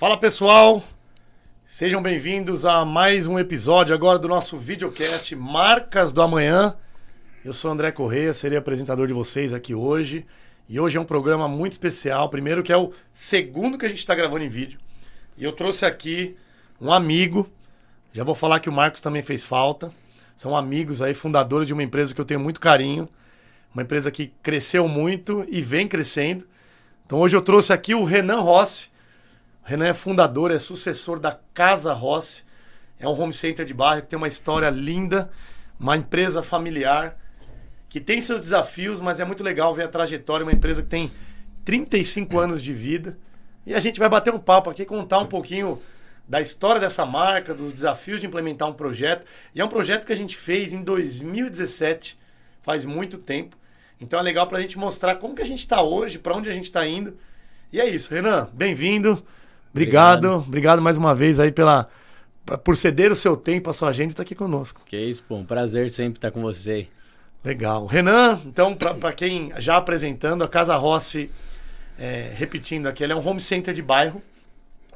Fala pessoal, sejam bem-vindos a mais um episódio agora do nosso videocast Marcas do Amanhã. Eu sou André Correia, serei apresentador de vocês aqui hoje. E hoje é um programa muito especial. Primeiro, que é o segundo que a gente está gravando em vídeo. E eu trouxe aqui um amigo. Já vou falar que o Marcos também fez falta. São amigos aí, fundadores de uma empresa que eu tenho muito carinho. Uma empresa que cresceu muito e vem crescendo. Então hoje eu trouxe aqui o Renan Rossi. Renan é fundador, é sucessor da Casa Rossi. É um home center de bairro que tem uma história linda, uma empresa familiar que tem seus desafios, mas é muito legal ver a trajetória. Uma empresa que tem 35 anos de vida. E a gente vai bater um papo aqui, contar um pouquinho da história dessa marca, dos desafios de implementar um projeto. E é um projeto que a gente fez em 2017, faz muito tempo. Então é legal para a gente mostrar como que a gente está hoje, para onde a gente está indo. E é isso, Renan, bem-vindo. Obrigado, obrigado, obrigado mais uma vez aí pela por ceder o seu tempo, a sua agenda e estar tá aqui conosco. Que isso, pô, um prazer sempre estar com você. Legal. Renan, então, para quem já apresentando, a Casa Rossi, é, repetindo aqui, ela é um home center de bairro.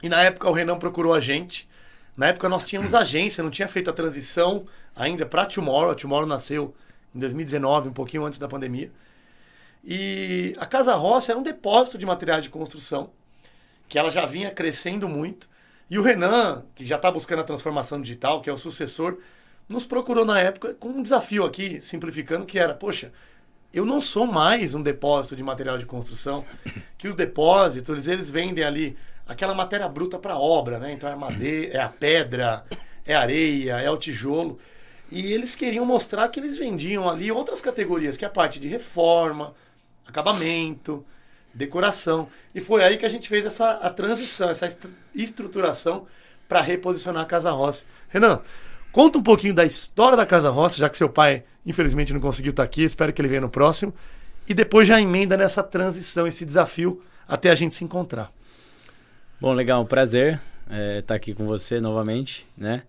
E na época o Renan procurou a gente. Na época nós tínhamos agência, não tinha feito a transição ainda para Tomorrow. A Tomorrow nasceu em 2019, um pouquinho antes da pandemia. E a Casa Rossi era um depósito de materiais de construção que ela já vinha crescendo muito. E o Renan, que já está buscando a transformação digital, que é o sucessor, nos procurou na época com um desafio aqui, simplificando, que era, poxa, eu não sou mais um depósito de material de construção, que os depósitos, eles vendem ali aquela matéria bruta para obra, né? Então é madeira, é a pedra, é a areia, é o tijolo. E eles queriam mostrar que eles vendiam ali outras categorias, que é a parte de reforma, acabamento, decoração. E foi aí que a gente fez essa a transição, essa estruturação para reposicionar a Casa Rossi. Renan, conta um pouquinho da história da Casa Rossi, já que seu pai, infelizmente, não conseguiu estar aqui, espero que ele venha no próximo. E depois já emenda nessa transição, esse desafio, até a gente se encontrar. Bom, legal, um prazer é, estar aqui com você novamente, né?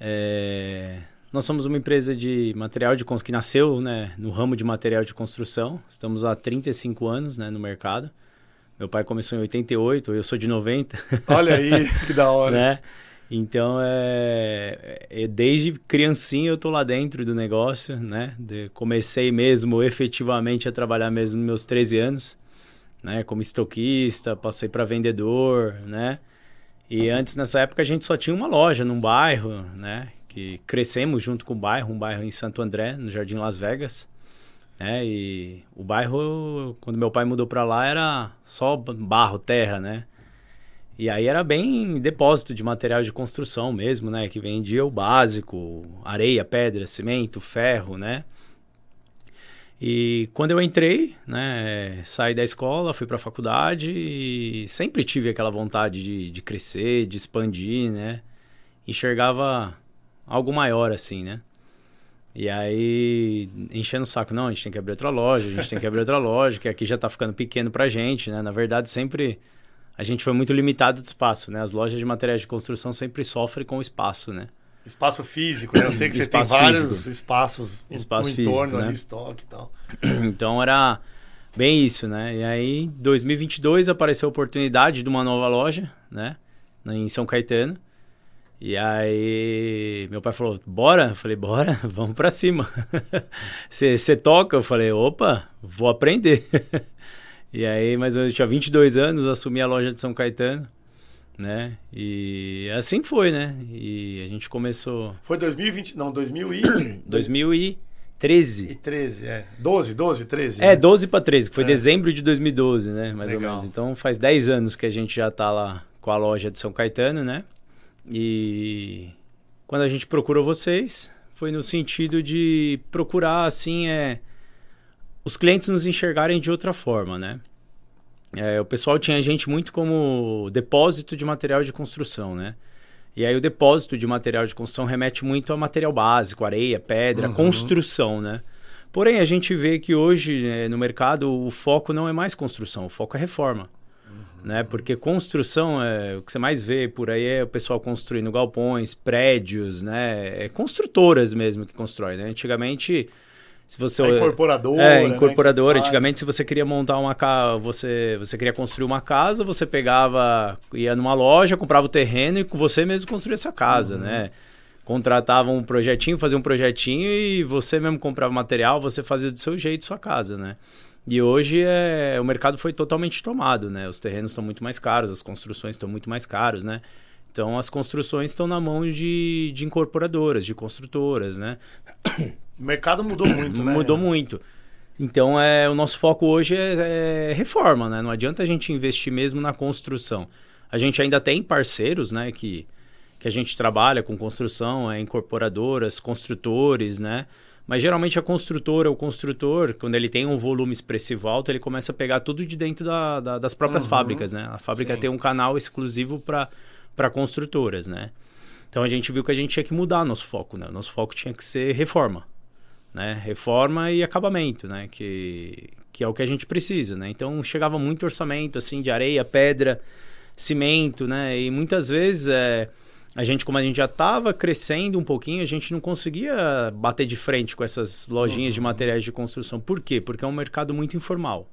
É, nós somos uma empresa de material de construção que nasceu né, no ramo de material de construção. Estamos há 35 anos né, no mercado. Meu pai começou em 88, eu sou de 90. Olha aí, que da hora. né? Então, é, é, desde criancinha eu tô lá dentro do negócio, né? De, comecei mesmo efetivamente a trabalhar mesmo nos meus 13 anos, né? Como estoquista, passei para vendedor, né? E antes, nessa época, a gente só tinha uma loja num bairro, né? Que crescemos junto com o bairro, um bairro em Santo André, no Jardim Las Vegas. Né? E o bairro, quando meu pai mudou para lá, era só barro, terra, né? E aí era bem depósito de material de construção mesmo, né? Que vendia o básico, areia, pedra, cimento, ferro, né? E quando eu entrei, né, saí da escola, fui para a faculdade e sempre tive aquela vontade de, de crescer, de expandir, né? Enxergava algo maior, assim, né? E aí, enchendo o saco, não, a gente tem que abrir outra loja, a gente tem que abrir outra loja, que aqui já tá ficando pequeno pra gente, né? Na verdade, sempre a gente foi muito limitado de espaço, né? As lojas de materiais de construção sempre sofrem com o espaço, né? Espaço físico, né? Eu sei que você tem vários físico. espaços espaço no físico, entorno né? ali, estoque e tal. Então era bem isso, né? E aí, em 2022 apareceu a oportunidade de uma nova loja, né? Em São Caetano. E aí, meu pai falou: bora? Eu falei: bora, vamos pra cima. Você toca? Eu falei: opa, vou aprender. e aí, mais ou menos, eu tinha 22 anos, assumi a loja de São Caetano, né? E assim foi, né? E a gente começou. Foi 2020, não, 2000 e. 2013. E 13, é. 12, 12, 13. É, né? 12 para 13, que foi é. dezembro de 2012, né? Mais Legal. ou menos. Então faz 10 anos que a gente já tá lá com a loja de São Caetano, né? E quando a gente procurou vocês, foi no sentido de procurar, assim, é, os clientes nos enxergarem de outra forma, né? É, o pessoal tinha a gente muito como depósito de material de construção, né? E aí o depósito de material de construção remete muito a material básico, areia, pedra, uhum. construção, né? Porém, a gente vê que hoje é, no mercado o foco não é mais construção, o foco é reforma né? Porque construção, é, o que você mais vê por aí é o pessoal construindo galpões, prédios, né? É construtoras mesmo que constroem, né? Antigamente Se você, a incorporadora. É, né, incorporadora. Antigamente, se você queria montar uma casa, você, você queria construir uma casa, você pegava, ia numa loja, comprava o terreno e você mesmo construía essa casa, uhum. né? Contratava um projetinho, fazia um projetinho e você mesmo comprava material, você fazia do seu jeito sua casa, né? E hoje é, o mercado foi totalmente tomado, né? Os terrenos estão muito mais caros, as construções estão muito mais caros, né? Então as construções estão na mão de, de incorporadoras, de construtoras, né? O mercado mudou muito, né? Mudou muito. Então é, o nosso foco hoje é, é, reforma, né? Não adianta a gente investir mesmo na construção. A gente ainda tem parceiros, né? Que, que a gente trabalha com construção, é, incorporadoras, construtores, né? Mas geralmente a construtora, o construtor, quando ele tem um volume expressivo alto, ele começa a pegar tudo de dentro da, da, das próprias uhum. fábricas, né? A fábrica Sim. tem um canal exclusivo para para construtoras, né? Então a gente viu que a gente tinha que mudar nosso foco, né? Nosso foco tinha que ser reforma, né? Reforma e acabamento, né? Que, que é o que a gente precisa, né? Então chegava muito orçamento assim de areia, pedra, cimento, né? E muitas vezes é, a gente, como a gente já estava crescendo um pouquinho, a gente não conseguia bater de frente com essas lojinhas uhum. de materiais de construção. Por quê? Porque é um mercado muito informal.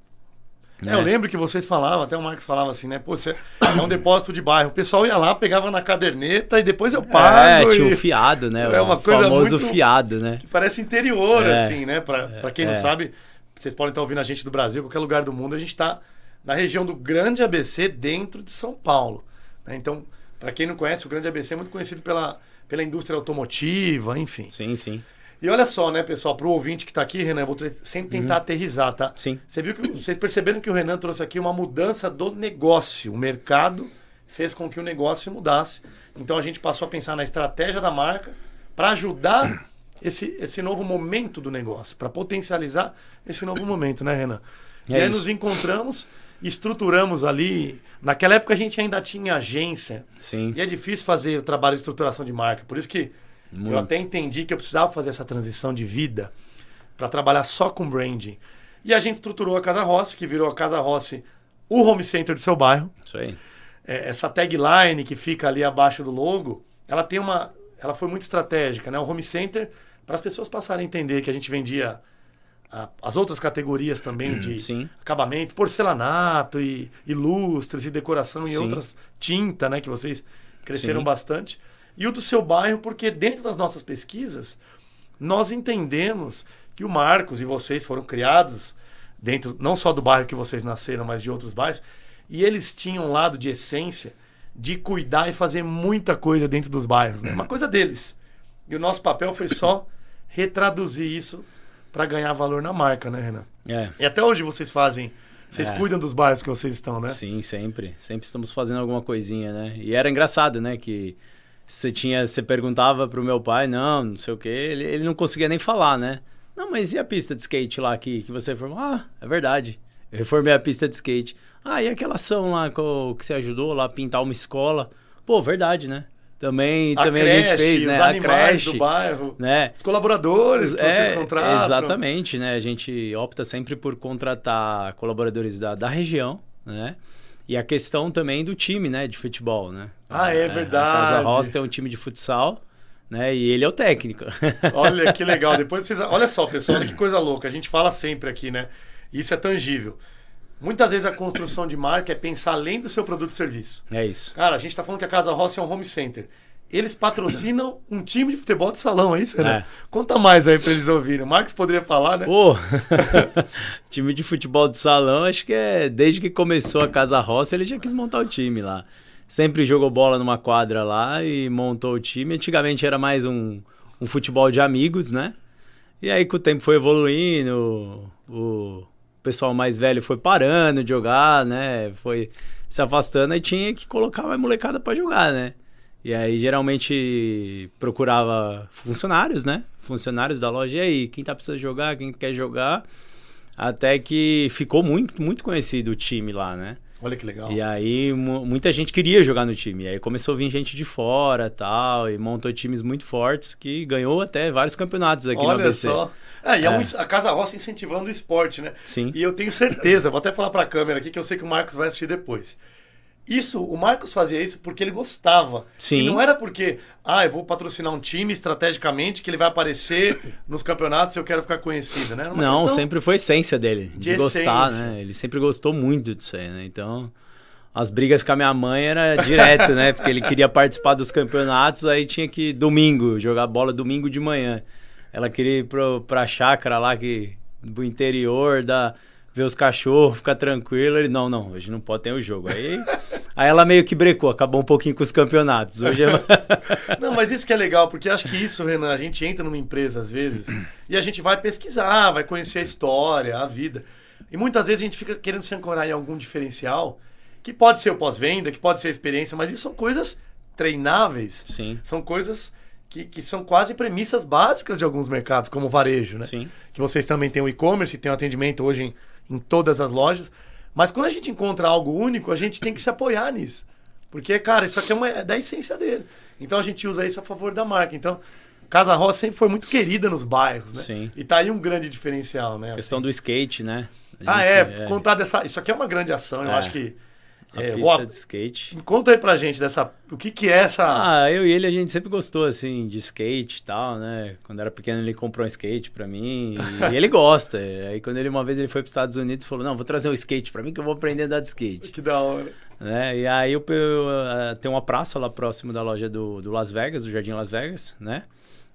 É, eu né? lembro que vocês falavam, até o Marcos falava assim, né? Pô, você é um depósito de bairro. O pessoal ia lá, pegava na caderneta e depois eu é, pago. É, tinha o fiado, né? É uma o coisa famoso muito, fiado, né? Que parece interior, é, assim, né? Pra, é, pra quem não é. sabe, vocês podem estar ouvindo a gente do Brasil, qualquer lugar do mundo, a gente está na região do Grande ABC, dentro de São Paulo. Né? Então, para quem não conhece, o Grande ABC é muito conhecido pela, pela indústria automotiva, enfim. Sim, sim. E olha só, né, pessoal, para o ouvinte que está aqui, Renan, eu vou sempre tentar uhum. aterrizar, tá? Sim. Você viu que vocês perceberam que o Renan trouxe aqui uma mudança do negócio. O mercado fez com que o negócio mudasse. Então a gente passou a pensar na estratégia da marca para ajudar esse, esse novo momento do negócio, para potencializar esse novo momento, né, Renan? É e aí isso. nos encontramos, estruturamos ali. Naquela época a gente ainda tinha agência. Sim. E é difícil fazer o trabalho de estruturação de marca. Por isso que muito. Eu até entendi que eu precisava fazer essa transição de vida para trabalhar só com branding. E a gente estruturou a Casa Rossi, que virou a Casa Rossi o home center do seu bairro. Isso aí. É, essa tagline que fica ali abaixo do logo, ela tem uma. Ela foi muito estratégica, né? O home center, para as pessoas passarem a entender que a gente vendia a, as outras categorias também de Sim. acabamento, porcelanato e, e lustres e decoração e Sim. outras tinta, né? Que vocês cresceram Sim. bastante e o do seu bairro, porque dentro das nossas pesquisas, nós entendemos que o Marcos e vocês foram criados dentro não só do bairro que vocês nasceram, mas de outros bairros, e eles tinham um lado de essência de cuidar e fazer muita coisa dentro dos bairros, né? Uma coisa deles. E o nosso papel foi só retraduzir isso para ganhar valor na marca, né, Renan? É. E até hoje vocês fazem vocês é. cuidam dos bairros que vocês estão, né? Sim, sempre. Sempre estamos fazendo alguma coisinha, né? E era engraçado, né? Que você tinha, você perguntava pro meu pai, não, não sei o quê, ele, ele não conseguia nem falar, né? Não, mas e a pista de skate lá que, que você formou? Ah, é verdade. Eu reformei a pista de skate. Ah, e aquela ação lá que, que você ajudou lá a pintar uma escola? Pô, verdade, né? Também a, também creche, a gente fez, né? a creche do bairro, né? Os colaboradores que é, vocês contratam. Exatamente, né? A gente opta sempre por contratar colaboradores da, da região, né? E a questão também do time, né, de futebol, né? Ah, é, é verdade. A Casa Rosta é um time de futsal, né? E ele é o técnico. Olha que legal. Depois vocês, olha só, pessoal, olha que coisa louca. A gente fala sempre aqui, né? Isso é tangível. Muitas vezes a construção de marca é pensar além do seu produto e serviço. É isso. Cara, a gente está falando que a Casa Roça é um home center eles patrocinam um time de futebol de salão, é isso, né? É. Conta mais aí para eles ouvirem. O Marcos poderia falar, né? Pô, time de futebol de salão, acho que é desde que começou a Casa Roça, ele já quis montar o time lá. Sempre jogou bola numa quadra lá e montou o time. Antigamente era mais um, um futebol de amigos, né? E aí com o tempo foi evoluindo, o pessoal mais velho foi parando de jogar, né? Foi se afastando e tinha que colocar uma molecada para jogar, né? E aí geralmente procurava funcionários, né? Funcionários da loja. E aí, quem tá precisando jogar, quem quer jogar. Até que ficou muito, muito conhecido o time lá, né? Olha que legal. E aí muita gente queria jogar no time. E aí começou a vir gente de fora tal. E montou times muito fortes que ganhou até vários campeonatos aqui Olha no ABC. Só. É, e é. é um, a Casa Roça incentivando o esporte, né? Sim. E eu tenho certeza, vou até falar para a câmera aqui que eu sei que o Marcos vai assistir depois isso, o Marcos fazia isso porque ele gostava. Sim. E não era porque, ah, eu vou patrocinar um time estrategicamente que ele vai aparecer nos campeonatos e eu quero ficar conhecido, né? Não, sempre foi a essência dele, de, de gostar, essência. né? Ele sempre gostou muito disso aí, né? Então, as brigas com a minha mãe era direto, né? Porque ele queria participar dos campeonatos, aí tinha que domingo, jogar bola domingo de manhã. Ela queria ir pro, pra chácara lá que do interior, da ver os cachorros, ficar tranquilo. Ele, não, não, hoje não pode ter o jogo. Aí, aí ela meio que brecou, acabou um pouquinho com os campeonatos. Hoje ela... Não, mas isso que é legal, porque acho que isso, Renan, a gente entra numa empresa às vezes e a gente vai pesquisar, vai conhecer a história, a vida. E muitas vezes a gente fica querendo se ancorar em algum diferencial, que pode ser o pós-venda, que pode ser a experiência, mas isso são coisas treináveis. Sim, São coisas que, que são quase premissas básicas de alguns mercados, como o varejo, né? sim. Que vocês também têm o e-commerce, tem o atendimento hoje em, em todas as lojas. Mas quando a gente encontra algo único, a gente tem que se apoiar nisso. Porque, cara, isso aqui é, uma, é da essência dele. Então a gente usa isso a favor da marca. Então, Casa Rosa sempre foi muito querida nos bairros, né? Sim. E tá aí um grande diferencial, né? A questão do skate, né? Ah, gente- é, contar dessa. Isso aqui é uma grande ação, eu É. acho que. A é, pista a- de skate. Conta aí pra gente dessa. O que, que é essa. Ah, eu e ele a gente sempre gostou assim de skate e tal, né? Quando era pequeno ele comprou um skate pra mim e ele gosta. Aí quando ele uma vez ele foi para os Estados Unidos falou: "Não, vou trazer um skate pra mim que eu vou aprender a andar de skate". Que da hora. né? E aí eu, eu, ah, tem uma praça lá próximo da loja do, do Las Vegas, do Jardim Las Vegas, né?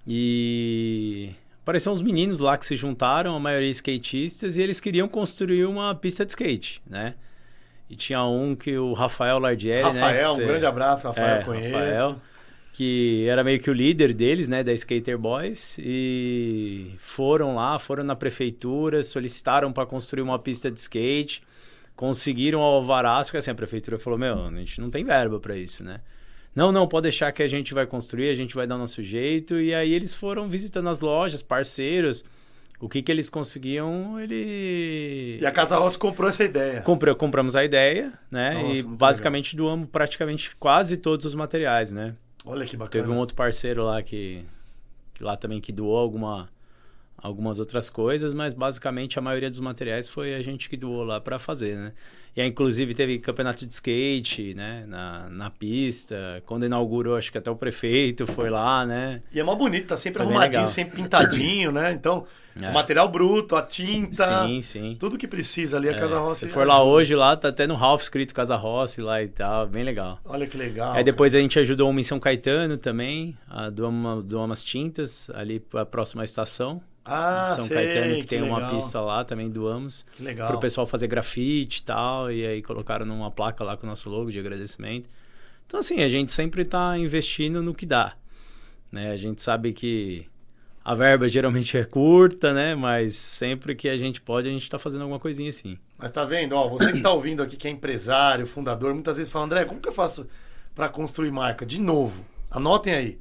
E apareceram uns meninos lá que se juntaram, a maioria skatistas, e eles queriam construir uma pista de skate, né? E tinha um que o Rafael Lardieri, né? Rafael, que um grande abraço, Rafael, é, conheço. Rafael, que era meio que o líder deles, né, da Skater Boys, e foram lá, foram na prefeitura, solicitaram para construir uma pista de skate, conseguiram o alvará, só que assim, a prefeitura falou, meu, a gente não tem verba para isso, né? Não, não, pode deixar que a gente vai construir, a gente vai dar o nosso jeito, e aí eles foram visitando as lojas, parceiros, o que que eles conseguiam, ele... E a Casa Rosa comprou essa ideia. Compre- compramos a ideia, né? Nossa, e basicamente doamos praticamente quase todos os materiais, né? Olha que bacana. Teve um outro parceiro lá que, que lá também que doou alguma, algumas outras coisas, mas basicamente a maioria dos materiais foi a gente que doou lá para fazer, né? E aí, inclusive teve campeonato de skate, né? Na, na pista. Quando inaugurou, acho que até o prefeito foi lá, né? E é mó bonito, tá sempre Foi arrumadinho, legal. sempre pintadinho, né? Então, É. o material bruto, a tinta, Sim, sim. tudo que precisa ali, a É, Casa Rosa. se for lá hoje, lá tá até no Ralph escrito Casa Rossi lá e tal, bem legal. Olha que legal. Aí depois a gente ajudou uma em São Caetano também, a uma, doar umas tintas ali para a próxima estação. Ah, São sei, Caetano, que, que tem uma legal. pista lá, também doamos. Que legal. Para o pessoal fazer grafite e tal, e aí colocaram numa placa lá com o nosso logo de agradecimento. Então, assim, a gente sempre está investindo no que dá. Né? A gente sabe que a verba geralmente é curta, né? Mas sempre que a gente pode, a gente está fazendo alguma coisinha assim. Mas tá vendo, ó, você que tá ouvindo aqui, que é empresário, fundador, muitas vezes fala, André, como que eu faço para construir marca? De novo, anotem aí.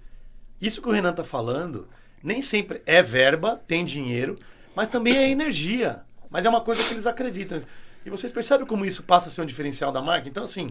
Isso que o Renan tá falando, nem sempre é verba, tem dinheiro, mas também é energia. Mas é uma coisa que eles acreditam. E vocês percebem como isso passa a ser um diferencial da marca? Então, assim,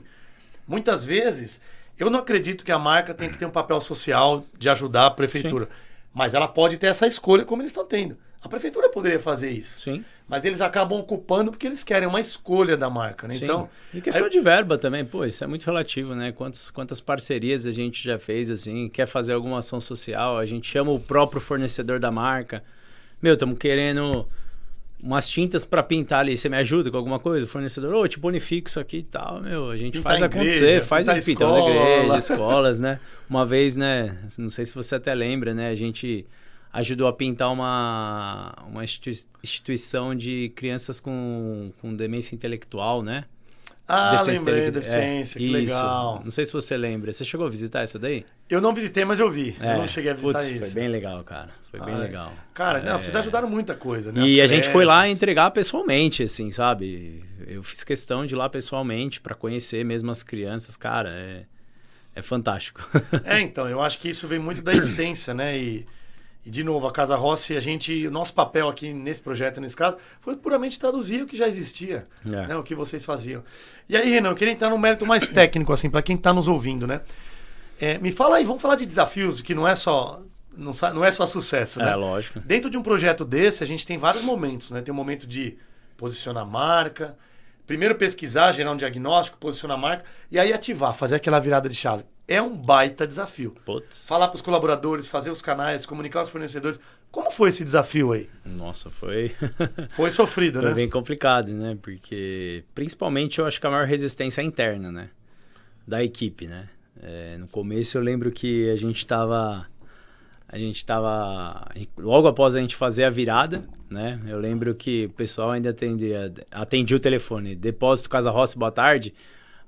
muitas vezes, eu não acredito que a marca tem que ter um papel social de ajudar a prefeitura. Mas ela pode ter essa escolha como eles estão tendo. A prefeitura poderia fazer isso. Sim. Mas eles acabam ocupando porque eles querem uma escolha da marca, né? Sim. Então, e questão aí- de verba também, pô, isso é muito relativo, né? Quantas, quantas parcerias a gente já fez, assim, quer fazer alguma ação social, a gente chama o próprio fornecedor da marca. Meu, estamos querendo umas tintas para pintar ali, você me ajuda com alguma coisa? O fornecedor, ô, te bonifico isso aqui e tal, meu, a gente Pintar faz igreja, acontecer, faz pintar escola. igrejas, escolas, né? Uma vez, né, não sei se você até lembra, né, a gente ajudou a pintar uma, uma institui- instituição de crianças com, com demência intelectual, né? Ah, Deficiência lembrei, intele- deficiência, é, que isso. legal. Não sei se você lembra. Você chegou a visitar essa daí? Eu não visitei, mas eu vi. É. Eu não cheguei a visitar Putz, isso. Foi bem legal, cara. Foi bem Ah, legal. Cara, não, É. vocês ajudaram muita coisa, né? E As a gente foi lá entregar pessoalmente, assim, sabe? Eu fiz questão de ir lá pessoalmente pra conhecer mesmo as crianças. Cara, é, é fantástico. É, então, eu acho que isso vem muito da essência, né? E, e, de novo, a Casa Rossi, a gente, o nosso papel aqui nesse projeto, nesse caso, foi puramente traduzir o que já existia, É. né? O que vocês faziam. E aí, Renan, eu queria entrar num mérito mais técnico, assim, para quem tá nos ouvindo, né? É, me fala aí, vamos falar de desafios, que não é só, não, não é só sucesso, né? É, lógico. Dentro de um projeto desse, a gente tem vários momentos, né? Tem um momento de posicionar a marca, primeiro pesquisar, gerar um diagnóstico, posicionar a marca e aí ativar, fazer aquela virada de chave. É um baita desafio. Putz. Falar para os colaboradores, fazer os canais, comunicar os fornecedores. Como foi esse desafio aí? Nossa, foi. foi sofrido, foi né? bem complicado, né? Porque, principalmente, eu acho que a maior resistência é interna, né? Da equipe, né? É, no começo eu lembro que a gente estava a gente estava logo após a gente fazer a virada, né? Eu lembro que o pessoal ainda atendia, atendia o telefone, depósito Casa Rossi, boa tarde.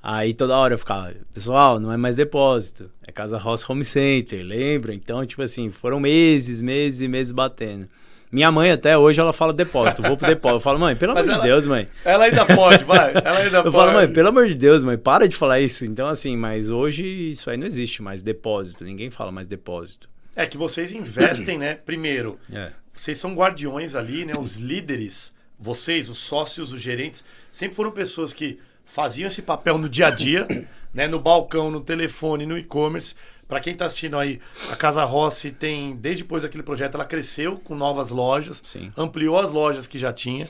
Aí toda hora eu ficava, pessoal, não é mais depósito, é Casa Rossi Home Center, lembra? Então, tipo assim, foram meses, meses e meses batendo. Minha mãe até hoje ela fala depósito, vou pro depósito. Eu falo, mãe, pelo Mas amor ela, de Deus, mãe. Ela ainda pode, vai. Ela ainda eu pode. falo, mãe, pelo amor de Deus, mãe, para de falar isso. Então, assim, mas hoje isso aí não existe mais depósito. Ninguém fala mais depósito. É que vocês investem, né? Primeiro, é. vocês são guardiões ali, né? Os líderes, vocês, os sócios, os gerentes, sempre foram pessoas que faziam esse papel no dia a dia, né? No balcão, no telefone, no e-commerce. Para quem está assistindo aí, a Casa Rossi tem, desde depois daquele projeto, ela cresceu com novas lojas, Sim. ampliou as lojas que já tinha,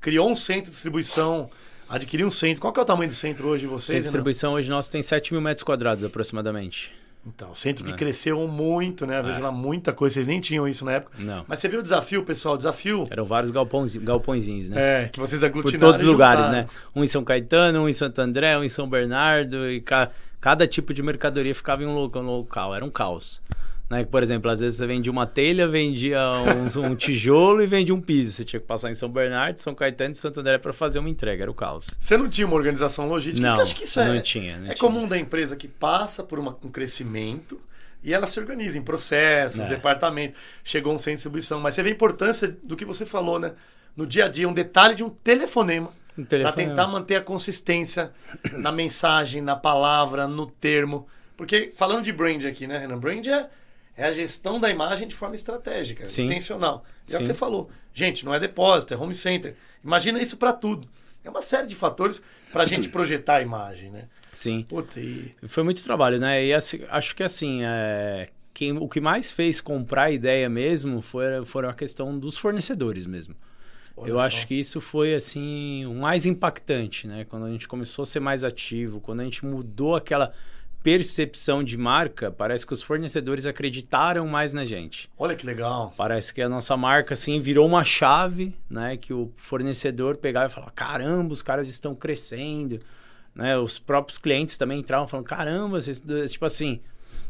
criou um centro de distribuição, adquiriu um centro. Qual que é o tamanho do centro hoje de vocês? Centro de distribuição hoje nosso tem 7 mil metros quadrados aproximadamente. Então, centro que é. cresceu muito, né? Vejo é. lá muita coisa. Vocês nem tinham isso na época. Não. Mas você viu o desafio, pessoal? O desafio. Eram vários galpões, galpõezinhos, né? É, que vocês aglutinaram. Por todos os lugares, né? Um em São Caetano, um em Santo André, um em São Bernardo. E ca... cada tipo de mercadoria ficava em um local. Um local. Era um caos. Né? Por exemplo, às vezes você vendia uma telha, vendia um, um, tijolo e vendia um piso. Você tinha que passar em São Bernardo, São Caetano e Santo André para fazer uma entrega, era o caos. Você não tinha uma organização logística? Não, acho que isso é, não tinha. Não é tinha. comum da empresa que passa por uma, um crescimento e ela se organiza em processos, é. departamento. Chegou um centro de distribuição. Mas você vê a importância do que você falou, né? No dia a dia, um detalhe de um telefonema. Um para tentar manter a consistência na mensagem, na palavra, no termo. Porque falando de brand aqui, né, Renan? Brand é é a gestão da imagem de forma estratégica, Sim. intencional. E é o que você falou. Gente, não é depósito, é home center. Imagina isso para tudo. É uma série de fatores para a gente projetar a imagem, né? Sim. Puta, e... Foi muito trabalho, né? E assim, acho que assim, é... Quem, o que mais fez comprar a ideia mesmo foi, foi a questão dos fornecedores mesmo. Olha Eu só. acho que isso foi assim o mais impactante, né? Quando a gente começou a ser mais ativo, quando a gente mudou aquela percepção de marca, parece que os fornecedores acreditaram mais na gente. Olha que legal. Parece que a nossa marca assim virou uma chave, né, que o fornecedor pegava e falava: "Caramba, os caras estão crescendo". Né? Os próprios clientes também entravam falando: "Caramba, vocês... tipo assim,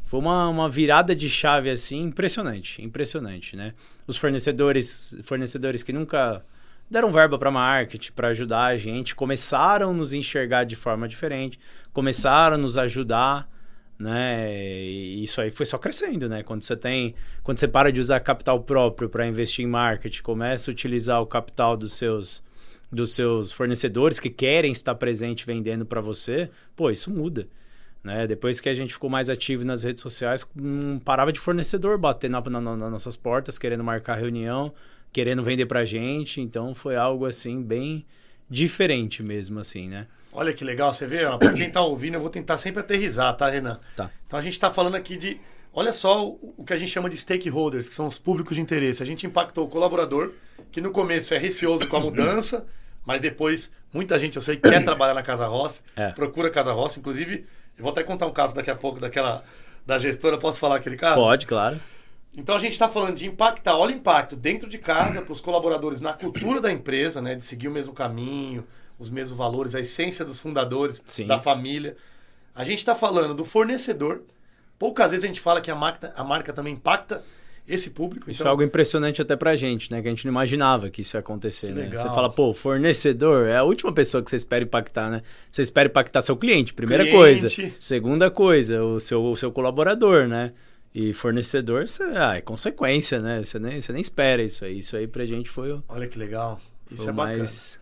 foi uma, uma virada de chave assim impressionante, impressionante, né? Os fornecedores, fornecedores que nunca deram verba para marketing, para ajudar a gente, começaram a nos enxergar de forma diferente, começaram a nos ajudar, né? E isso aí foi só crescendo, né? Quando você tem, quando você para de usar capital próprio para investir em marketing, começa a utilizar o capital dos seus dos seus fornecedores que querem estar presente vendendo para você, pô, isso muda. Né? Depois que a gente ficou mais ativo nas redes sociais, não parava de fornecedor bater na, na, nas nossas portas, querendo marcar reunião, querendo vender pra gente. Então foi algo assim bem diferente mesmo, assim, né? Olha que legal, você vê, ó, pra quem tá ouvindo, eu vou tentar sempre aterrizar, tá, Renan? Tá. Então a gente tá falando aqui de. Olha só o, o que a gente chama de stakeholders, que são os públicos de interesse. A gente impactou o colaborador, que no começo é receoso com a mudança, mas depois muita gente, eu sei, quer trabalhar na Casa Roça, é. procura Casa Roça. Inclusive, eu vou até contar um caso daqui a pouco daquela da gestora. Posso falar aquele caso? Pode, claro. Então a gente está falando de impactar, olha o impacto dentro de casa para os colaboradores na cultura da empresa, né, de seguir o mesmo caminho, os mesmos valores, a essência dos fundadores, Sim. da família. A gente está falando do fornecedor. Poucas vezes a gente fala que a marca, a marca também impacta esse público. Isso então... é algo impressionante até pra gente, né? Que a gente não imaginava que isso ia acontecer, que né? Legal. Você fala, pô, fornecedor é a última pessoa que você espera impactar, né? Você espera impactar seu cliente, primeira cliente. coisa. Segunda coisa, o seu, o seu colaborador, né? E fornecedor, você, ah, é consequência, né? Você nem, nem espera isso aí. Isso aí pra gente foi o. Olha que legal. Isso é bacana. Mais...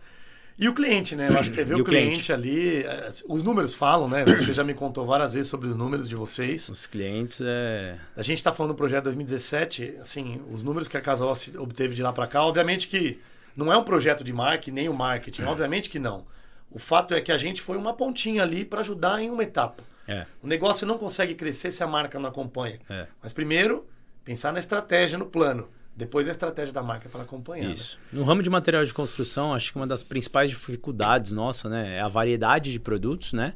E o cliente, né? Eu acho que você vê o, cliente, cliente, ali. É, os números falam, né? Você já me contou várias vezes sobre os números de vocês. Os clientes é. A gente está falando do projeto 2017, assim, os números que a Casa Ossi obteve de lá para cá, obviamente que não é um projeto de marketing, nem o marketing, obviamente que não. O fato é que a gente foi uma pontinha ali para ajudar em uma etapa. É. O negócio não consegue crescer se a marca não acompanha. É. Mas primeiro, pensar na estratégia, no plano. Depois a estratégia da marca para acompanhar. né? Isso. No ramo de material de construção, acho que uma das principais dificuldades nossa, né, é a variedade de produtos, né?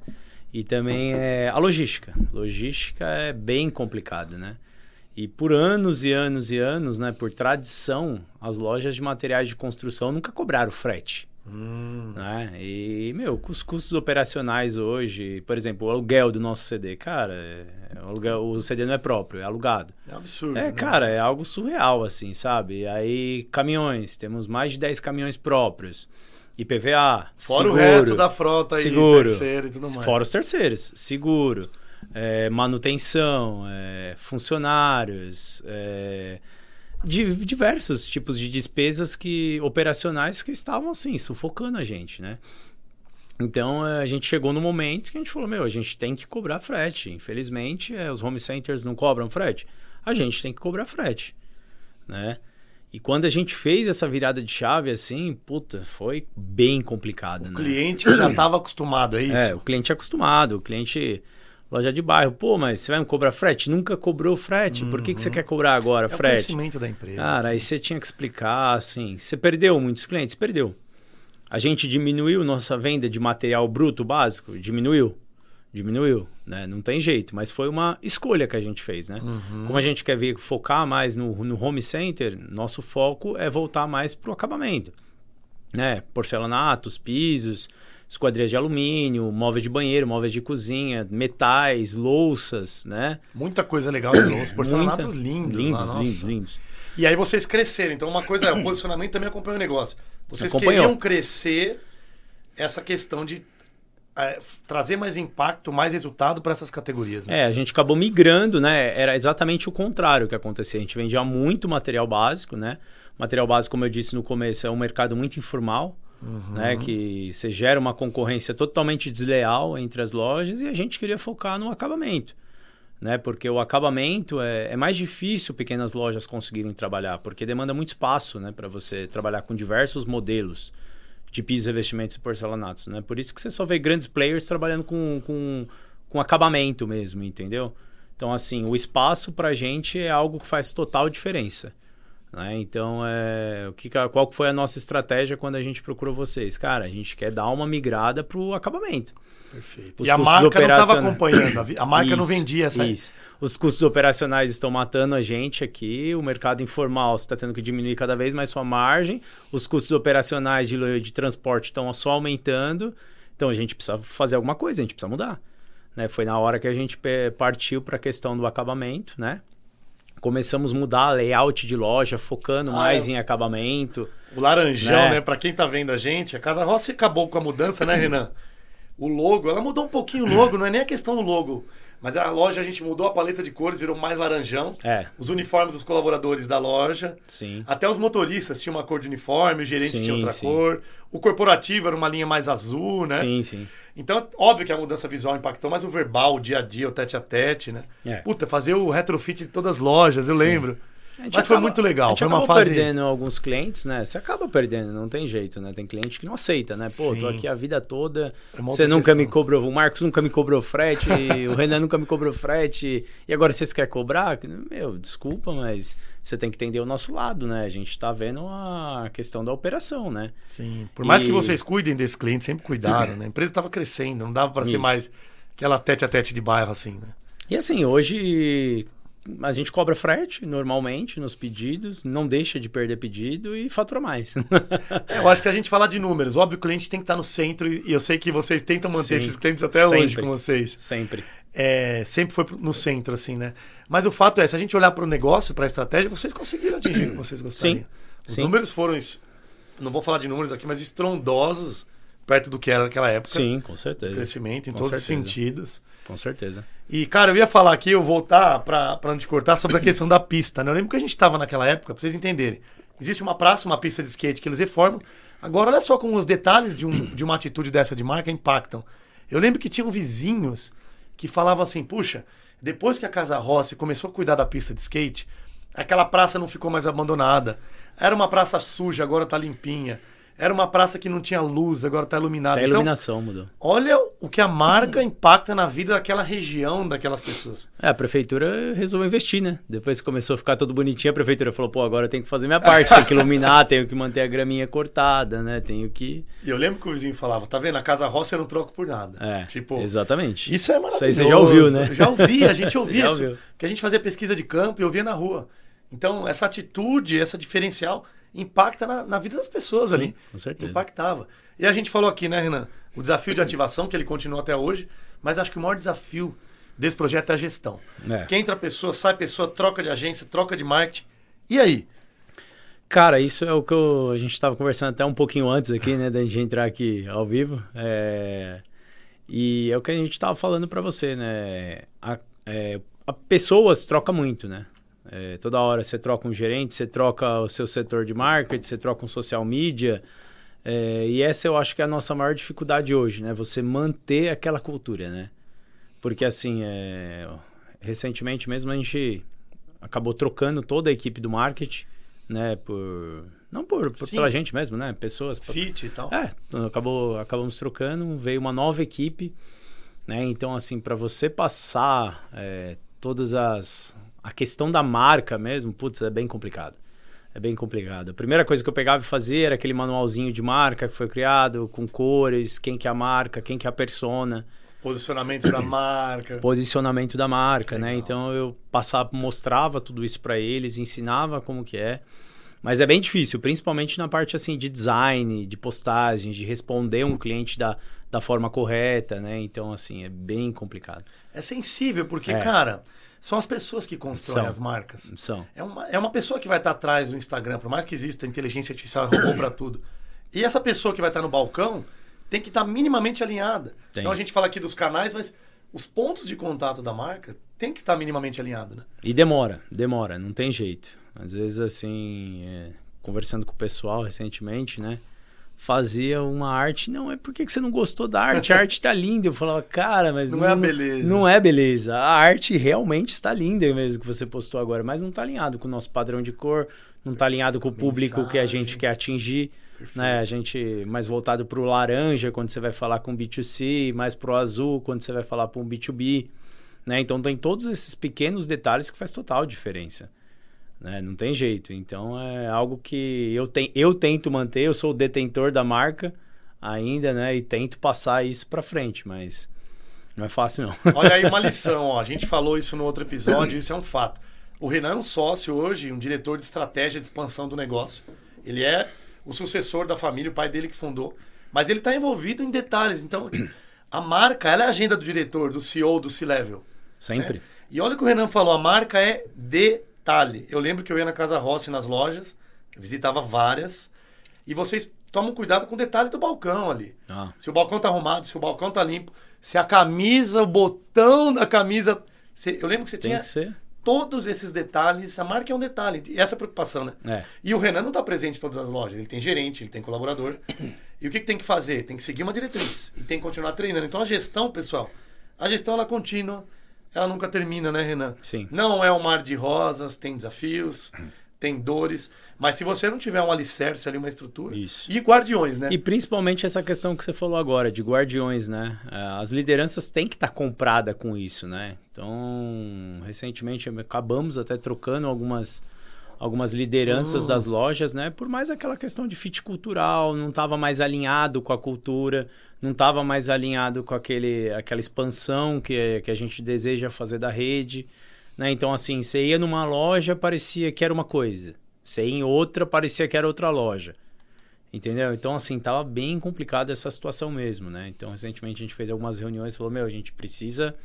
E também é a logística. Logística é bem complicada, né? E por anos e anos e anos, né, por tradição, as lojas de materiais de construção nunca cobraram frete. Hum, Né? E, meu, os custos operacionais hoje, por exemplo, o aluguel do nosso CD, cara, é- é um aluguel- o CD não é próprio, é alugado. é absurdo. É, né? cara, é algo surreal, assim, sabe? Aí, caminhões, temos mais de 10 caminhões próprios. IPVA, Fora seguro, o resto da frota aí, seguro, terceiro e tudo mais. Fora os terceiros, seguro, é, manutenção, é, funcionários, é, di- diversos tipos de despesas que operacionais que estavam, assim, sufocando a gente, né? Então eh, a gente chegou no momento que a gente falou: meu, a gente tem que cobrar frete. Infelizmente, eh, os home centers não cobram frete. A gente tem que cobrar frete, né? E quando a gente fez essa virada de chave assim, puta, foi bem complicado, O né? cliente já estava acostumado a isso. É, o cliente é acostumado, o cliente loja de bairro, pô, mas você vai me cobrar frete? Nunca cobrou frete. Por que, que você quer cobrar agora Uhum. é o frete? crescimento da empresa. Cara, aí você tinha que explicar, assim, você perdeu muitos clientes? Perdeu. A gente diminuiu nossa venda de material bruto básico? Diminuiu. Diminuiu, né? Não tem jeito, mas foi uma escolha que a gente fez, né? Uhum. Como a gente quer ver, focar mais no, no home center, nosso foco é voltar mais pro acabamento, né? Porcelanatos, pisos, esquadrias de alumínio, móveis de banheiro, móveis de cozinha, metais, louças, né? Muita coisa legal de louça, porcelanatos Muita- lindos. lindos, lá, lindos, lindos. E aí vocês cresceram. Então, uma coisa é o posicionamento também acompanha o negócio. Vocês Acompanhou. queriam crescer essa questão de é, trazer mais impacto, mais resultado para essas categorias. Né? É, a gente acabou migrando, né? Era exatamente o contrário que acontecia. A gente vendia muito material básico, né? Material básico, como eu disse no começo, é um mercado muito informal, né? Que você gera uma concorrência totalmente desleal entre as lojas e a gente queria focar no acabamento, né? Porque o acabamento é, é mais difícil pequenas lojas conseguirem trabalhar, porque demanda muito espaço, né? Para você trabalhar com diversos modelos de pisos, revestimentos e porcelanatos, né? Por isso que você só vê grandes players trabalhando com, com, com acabamento mesmo, entendeu? Então, assim, o espaço pra gente é algo que faz total diferença. Né? Então, é, o que, qual foi a nossa estratégia quando a gente procurou vocês? Cara, a gente quer dar uma migrada pro acabamento. Perfeito. Os E a marca não estava operacionais. acompanhando. A, marca não Isso, vendia essa. Isso. Os custos operacionais estão matando a gente aqui. O mercado informal está tendo que diminuir cada vez mais sua margem. Os custos operacionais de, de transporte estão só aumentando. Então a gente precisa fazer alguma coisa, a gente precisa mudar. Né? Foi na hora que a gente partiu para a questão do acabamento, né? Começamos a mudar a layout de loja, focando Ah, mais é. em acabamento. O laranjão, Né? né? Pra quem tá vendo a gente, a Casa Rossi acabou com a mudança, né, Renan? O logo, ela mudou um pouquinho o logo, não é nem a questão do logo. Mas a loja a gente mudou a paleta de cores, virou mais laranjão. É, Os uniformes dos colaboradores da loja. sim. Até os motoristas tinham uma cor de uniforme, o gerente Sim, tinha outra sim. cor. O corporativo era uma linha mais azul, né? Sim, sim. Então, óbvio que a mudança visual impactou, mas o verbal, o dia a dia, o tete a tete, né? É. Puta, fazer o retrofit de todas as lojas, eu Sim. lembro. Mas foi acaba- muito legal, A gente foi uma acaba fase- perdendo alguns clientes, né? Você acaba perdendo, não tem jeito, né? Tem cliente que não aceita, né? Pô, Sim. tô aqui a vida toda, É você nunca me cobrou, o Marcos nunca me cobrou frete, o Renan nunca me cobrou frete, e agora vocês querem cobrar? Meu, desculpa, mas você tem que entender o nosso lado, né? A gente tá vendo a questão da operação, né? Sim. Por mais E- que vocês cuidem desse cliente, sempre cuidaram, né? A empresa estava crescendo, não dava para ser mais aquela tete a tete de bairro assim, né? E assim, hoje a gente cobra frete normalmente nos pedidos, não deixa de perder pedido e fatura mais. É, Eu acho que a gente falar de números, óbvio que o cliente tem que estar no centro e eu sei que vocês tentam manter Sim, esses clientes até hoje sempre. com vocês. Sempre. É, sempre foi no centro, assim, né? Mas o fato é, se a gente olhar para o negócio, para a estratégia, vocês conseguiram atingir o que vocês gostariam. Sim, Os sim. números foram, não vou falar de números aqui, mas estrondosos perto do que era naquela época. Sim, com certeza. Crescimento em Com todos os certeza. sentidos. Com certeza. E, cara, eu ia falar aqui, eu voltar para não te cortar, sobre a questão da pista, né? Eu lembro que a gente estava naquela época, para vocês entenderem. Existe uma praça, uma pista de skate que eles reformam. Agora, olha só como os detalhes de, um, de uma atitude dessa de marca impactam. Eu lembro que tinham vizinhos que falavam assim, puxa, depois que a Casa Rossi começou a cuidar da pista de skate, aquela praça não ficou mais abandonada. Era uma praça suja, agora tá limpinha. Era uma praça que não tinha luz, agora está iluminada. Até a Então, iluminação mudou. olha o que a marca impacta na vida daquela região, daquelas pessoas. É, a prefeitura resolveu investir, né? Depois que começou a ficar tudo bonitinho, a prefeitura falou, pô, agora eu tenho que fazer minha parte, tenho que iluminar, tenho que manter a graminha cortada, né? Tenho que... E eu lembro que o vizinho falava, tá vendo? A Casa Roça eu não troco por nada. É, tipo, exatamente. Isso é maravilhoso. aí você já ouviu, né? Eu já ouvi, a gente ouvia isso. ouviu. Que a gente fazia pesquisa de campo e ouvia na rua. Então, essa atitude, essa diferencial impacta na, na vida das pessoas Sim, ali. com certeza. Impactava. E a gente falou aqui, né, Renan? O desafio de ativação, que ele continua até hoje, mas acho que o maior desafio desse projeto é a gestão. É. Que entra pessoa, sai pessoa, troca de agência, troca de marketing. E aí? Cara, isso é o que eu- a gente estava conversando até um pouquinho antes aqui, né, da gente entrar aqui ao vivo. É, E é o que a gente estava falando para você, né? A, é, a pessoas troca muito, né? É, toda hora você troca um gerente, você troca o seu setor de marketing, você troca um social media. É, e essa eu acho que é a nossa maior dificuldade hoje, né? Você manter aquela cultura, né? Porque assim, é, recentemente mesmo a gente acabou trocando toda a equipe do marketing, né? Por não por, por pela gente mesmo, né? Pessoas. Fit e tal. É, acabou, acabamos trocando, veio uma nova equipe, né? Então, assim, para você passar é, todas as. A questão da marca mesmo, putz, é bem complicado. É bem complicado. A primeira coisa que eu pegava e fazia era aquele manualzinho de marca que foi criado, com cores, quem que é a marca, quem que é a persona, Posicionamento da marca. posicionamento da marca, né? Então eu passava, mostrava tudo isso para eles, ensinava como que é. Mas é bem difícil, principalmente na parte assim de design, de postagens, de responder um cliente da, da forma correta, né? Então assim, é bem complicado. É sensível, porque, É. cara, são as pessoas que constroem São. as marcas. São. É uma, é uma pessoa que vai estar atrás do Instagram, por mais que exista inteligência artificial robô para tudo. E essa pessoa que vai estar no balcão tem que estar minimamente alinhada. Tem. Então a gente fala aqui dos canais, mas os pontos de contato da marca tem que estar minimamente alinhado, né? E demora, demora, não tem jeito. Às vezes, assim, é, conversando com o pessoal recentemente, né? Fazia uma arte, não, é por que você não gostou da arte? A arte tá linda. Eu falava, cara, mas Não é a beleza. Não é beleza. A arte realmente está linda mesmo que você postou agora, mas não tá alinhado com o nosso padrão de cor, não tá alinhado com o público que a Mensagem. gente quer atingir. Perfeito. Né? A gente mais voltado para o laranja quando você vai falar com B2C, mais para o azul quando você vai falar para um B2B. Né? Então tem todos esses pequenos detalhes que faz total diferença. Né? Não tem jeito. Então é algo que eu, ten eu tento manter, eu sou o detentor da marca ainda, né? E tento passar isso para frente, mas não é fácil não. Olha aí uma lição, ó. A gente falou isso no outro episódio, isso é um fato. O Renan é um sócio hoje, um diretor de estratégia de expansão do negócio. Ele é o sucessor da família, o pai dele que fundou. Mas ele está envolvido em detalhes. Então, a marca, ela é a agenda do diretor, do CEO, do C-Level. Sempre. né? E olha o que o Renan falou, a marca é detalhe. Eu lembro que eu ia na Casa Rossi, nas lojas, visitava várias, e vocês tomam cuidado com o detalhe do balcão ali. Ah, Se o balcão tá arrumado, se o balcão tá limpo, se a camisa, o botão da camisa. você- eu lembro que você tem tinha que ser. todos esses detalhes. A marca é um detalhe. E essa é a preocupação, né? É. E o Renan não está presente em todas as lojas. Ele tem gerente, ele tem colaborador. E o que, que tem que fazer? Tem que seguir uma diretriz. E tem que continuar treinando. Então a gestão, pessoal, a gestão ela é contínua. Ela nunca termina, né, Renan? Sim. Não é um mar de rosas, tem desafios, tem dores. Mas se você não tiver um alicerce ali, uma estrutura. Isso. E guardiões, né? E principalmente essa questão que você falou agora, de guardiões, né? Ah, As lideranças têm que estar compradas com isso, né? Então, recentemente acabamos até trocando algumas, algumas lideranças Hum. das lojas, né? Por mais aquela questão de fit cultural, não estava mais alinhado com a cultura, não estava mais alinhado com aquele, aquela expansão que, que a gente deseja fazer da rede, né? Então, assim, você ia numa loja, parecia que era uma coisa. Você ia em outra, parecia que era outra loja. Entendeu? Então, assim, tava bem complicado essa situação mesmo, né? Então, recentemente a gente fez algumas reuniões e falou, meu, a gente precisa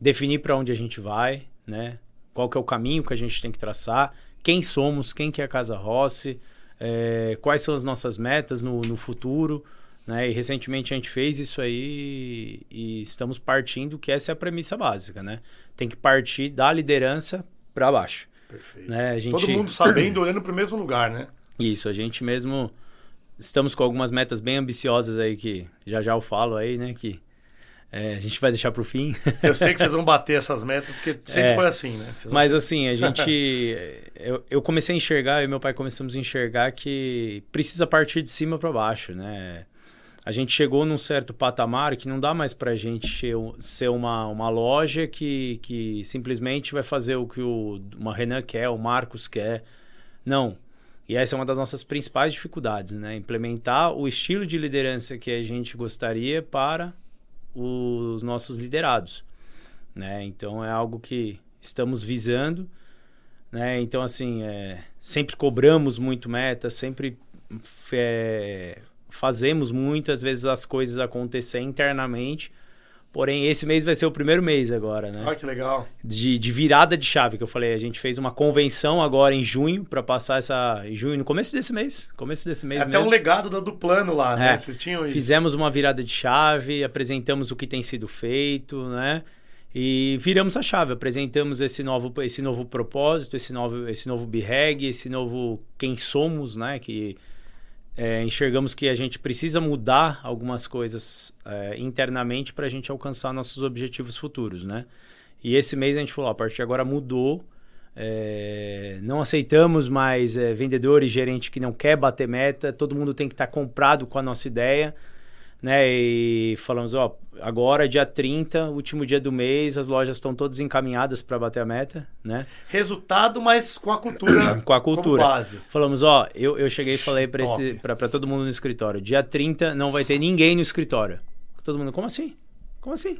definir para onde a gente vai, né? Qual que é o caminho que a gente tem que traçar, quem somos, quem que é a Casa Rossi, é, quais são as nossas metas no, no futuro, né? E recentemente a gente fez isso aí e estamos partindo que essa é a premissa básica, né? Tem que partir da liderança para baixo, Perfeito. né? Gente... Todo mundo sabendo, olhando para o mesmo lugar, né? Isso, a gente mesmo estamos com algumas metas bem ambiciosas aí que já já eu falo aí, né, que É, a gente vai deixar para o fim. Eu sei que vocês vão bater essas metas, porque sempre é, foi assim, né? Mas assim, a gente. eu, eu, comecei a enxergar, eu e meu pai começamos a enxergar que precisa partir de cima para baixo, né? A gente chegou num certo patamar que não dá mais para a gente ser uma, uma loja que, que simplesmente vai fazer o que o uma Renan quer, o Marcos quer. Não. E essa é uma das nossas principais dificuldades, né? Implementar o estilo de liderança que a gente gostaria para os nossos liderados, né? Então é algo que estamos visando, né? Então assim, é, sempre cobramos muito meta, sempre é, fazemos muitas vezes as coisas acontecer internamente Porém, esse mês vai ser o primeiro mês agora, né? Ah, que legal. De, de virada de chave, que eu falei. A gente fez uma convenção agora em junho, para passar essa. Em junho, no começo desse mês. Começo desse mês. É até mesmo. um legado do, do plano lá, né? É, Vocês tinham isso. Fizemos uma virada de chave, apresentamos o que tem sido feito, né? E viramos a chave, apresentamos esse novo, esse novo propósito, esse novo, esse novo BREG, esse novo quem somos, né? Que é, enxergamos que a gente precisa mudar algumas coisas é, internamente para a gente alcançar nossos objetivos futuros, né? E esse mês a gente falou, a partir de agora mudou, é, não aceitamos mais é, vendedor e gerente que não quer bater meta, todo mundo tem que estar tá comprado com a nossa ideia, né? E falamos, ó, agora dia 30, último dia do mês, as lojas estão todas encaminhadas para bater a meta, né? Resultado, mas com a cultura com a cultura. base. Falamos, ó, eu, eu cheguei e falei para todo mundo no escritório, dia 30 não vai ter ninguém no escritório. Todo mundo, como assim? Como assim?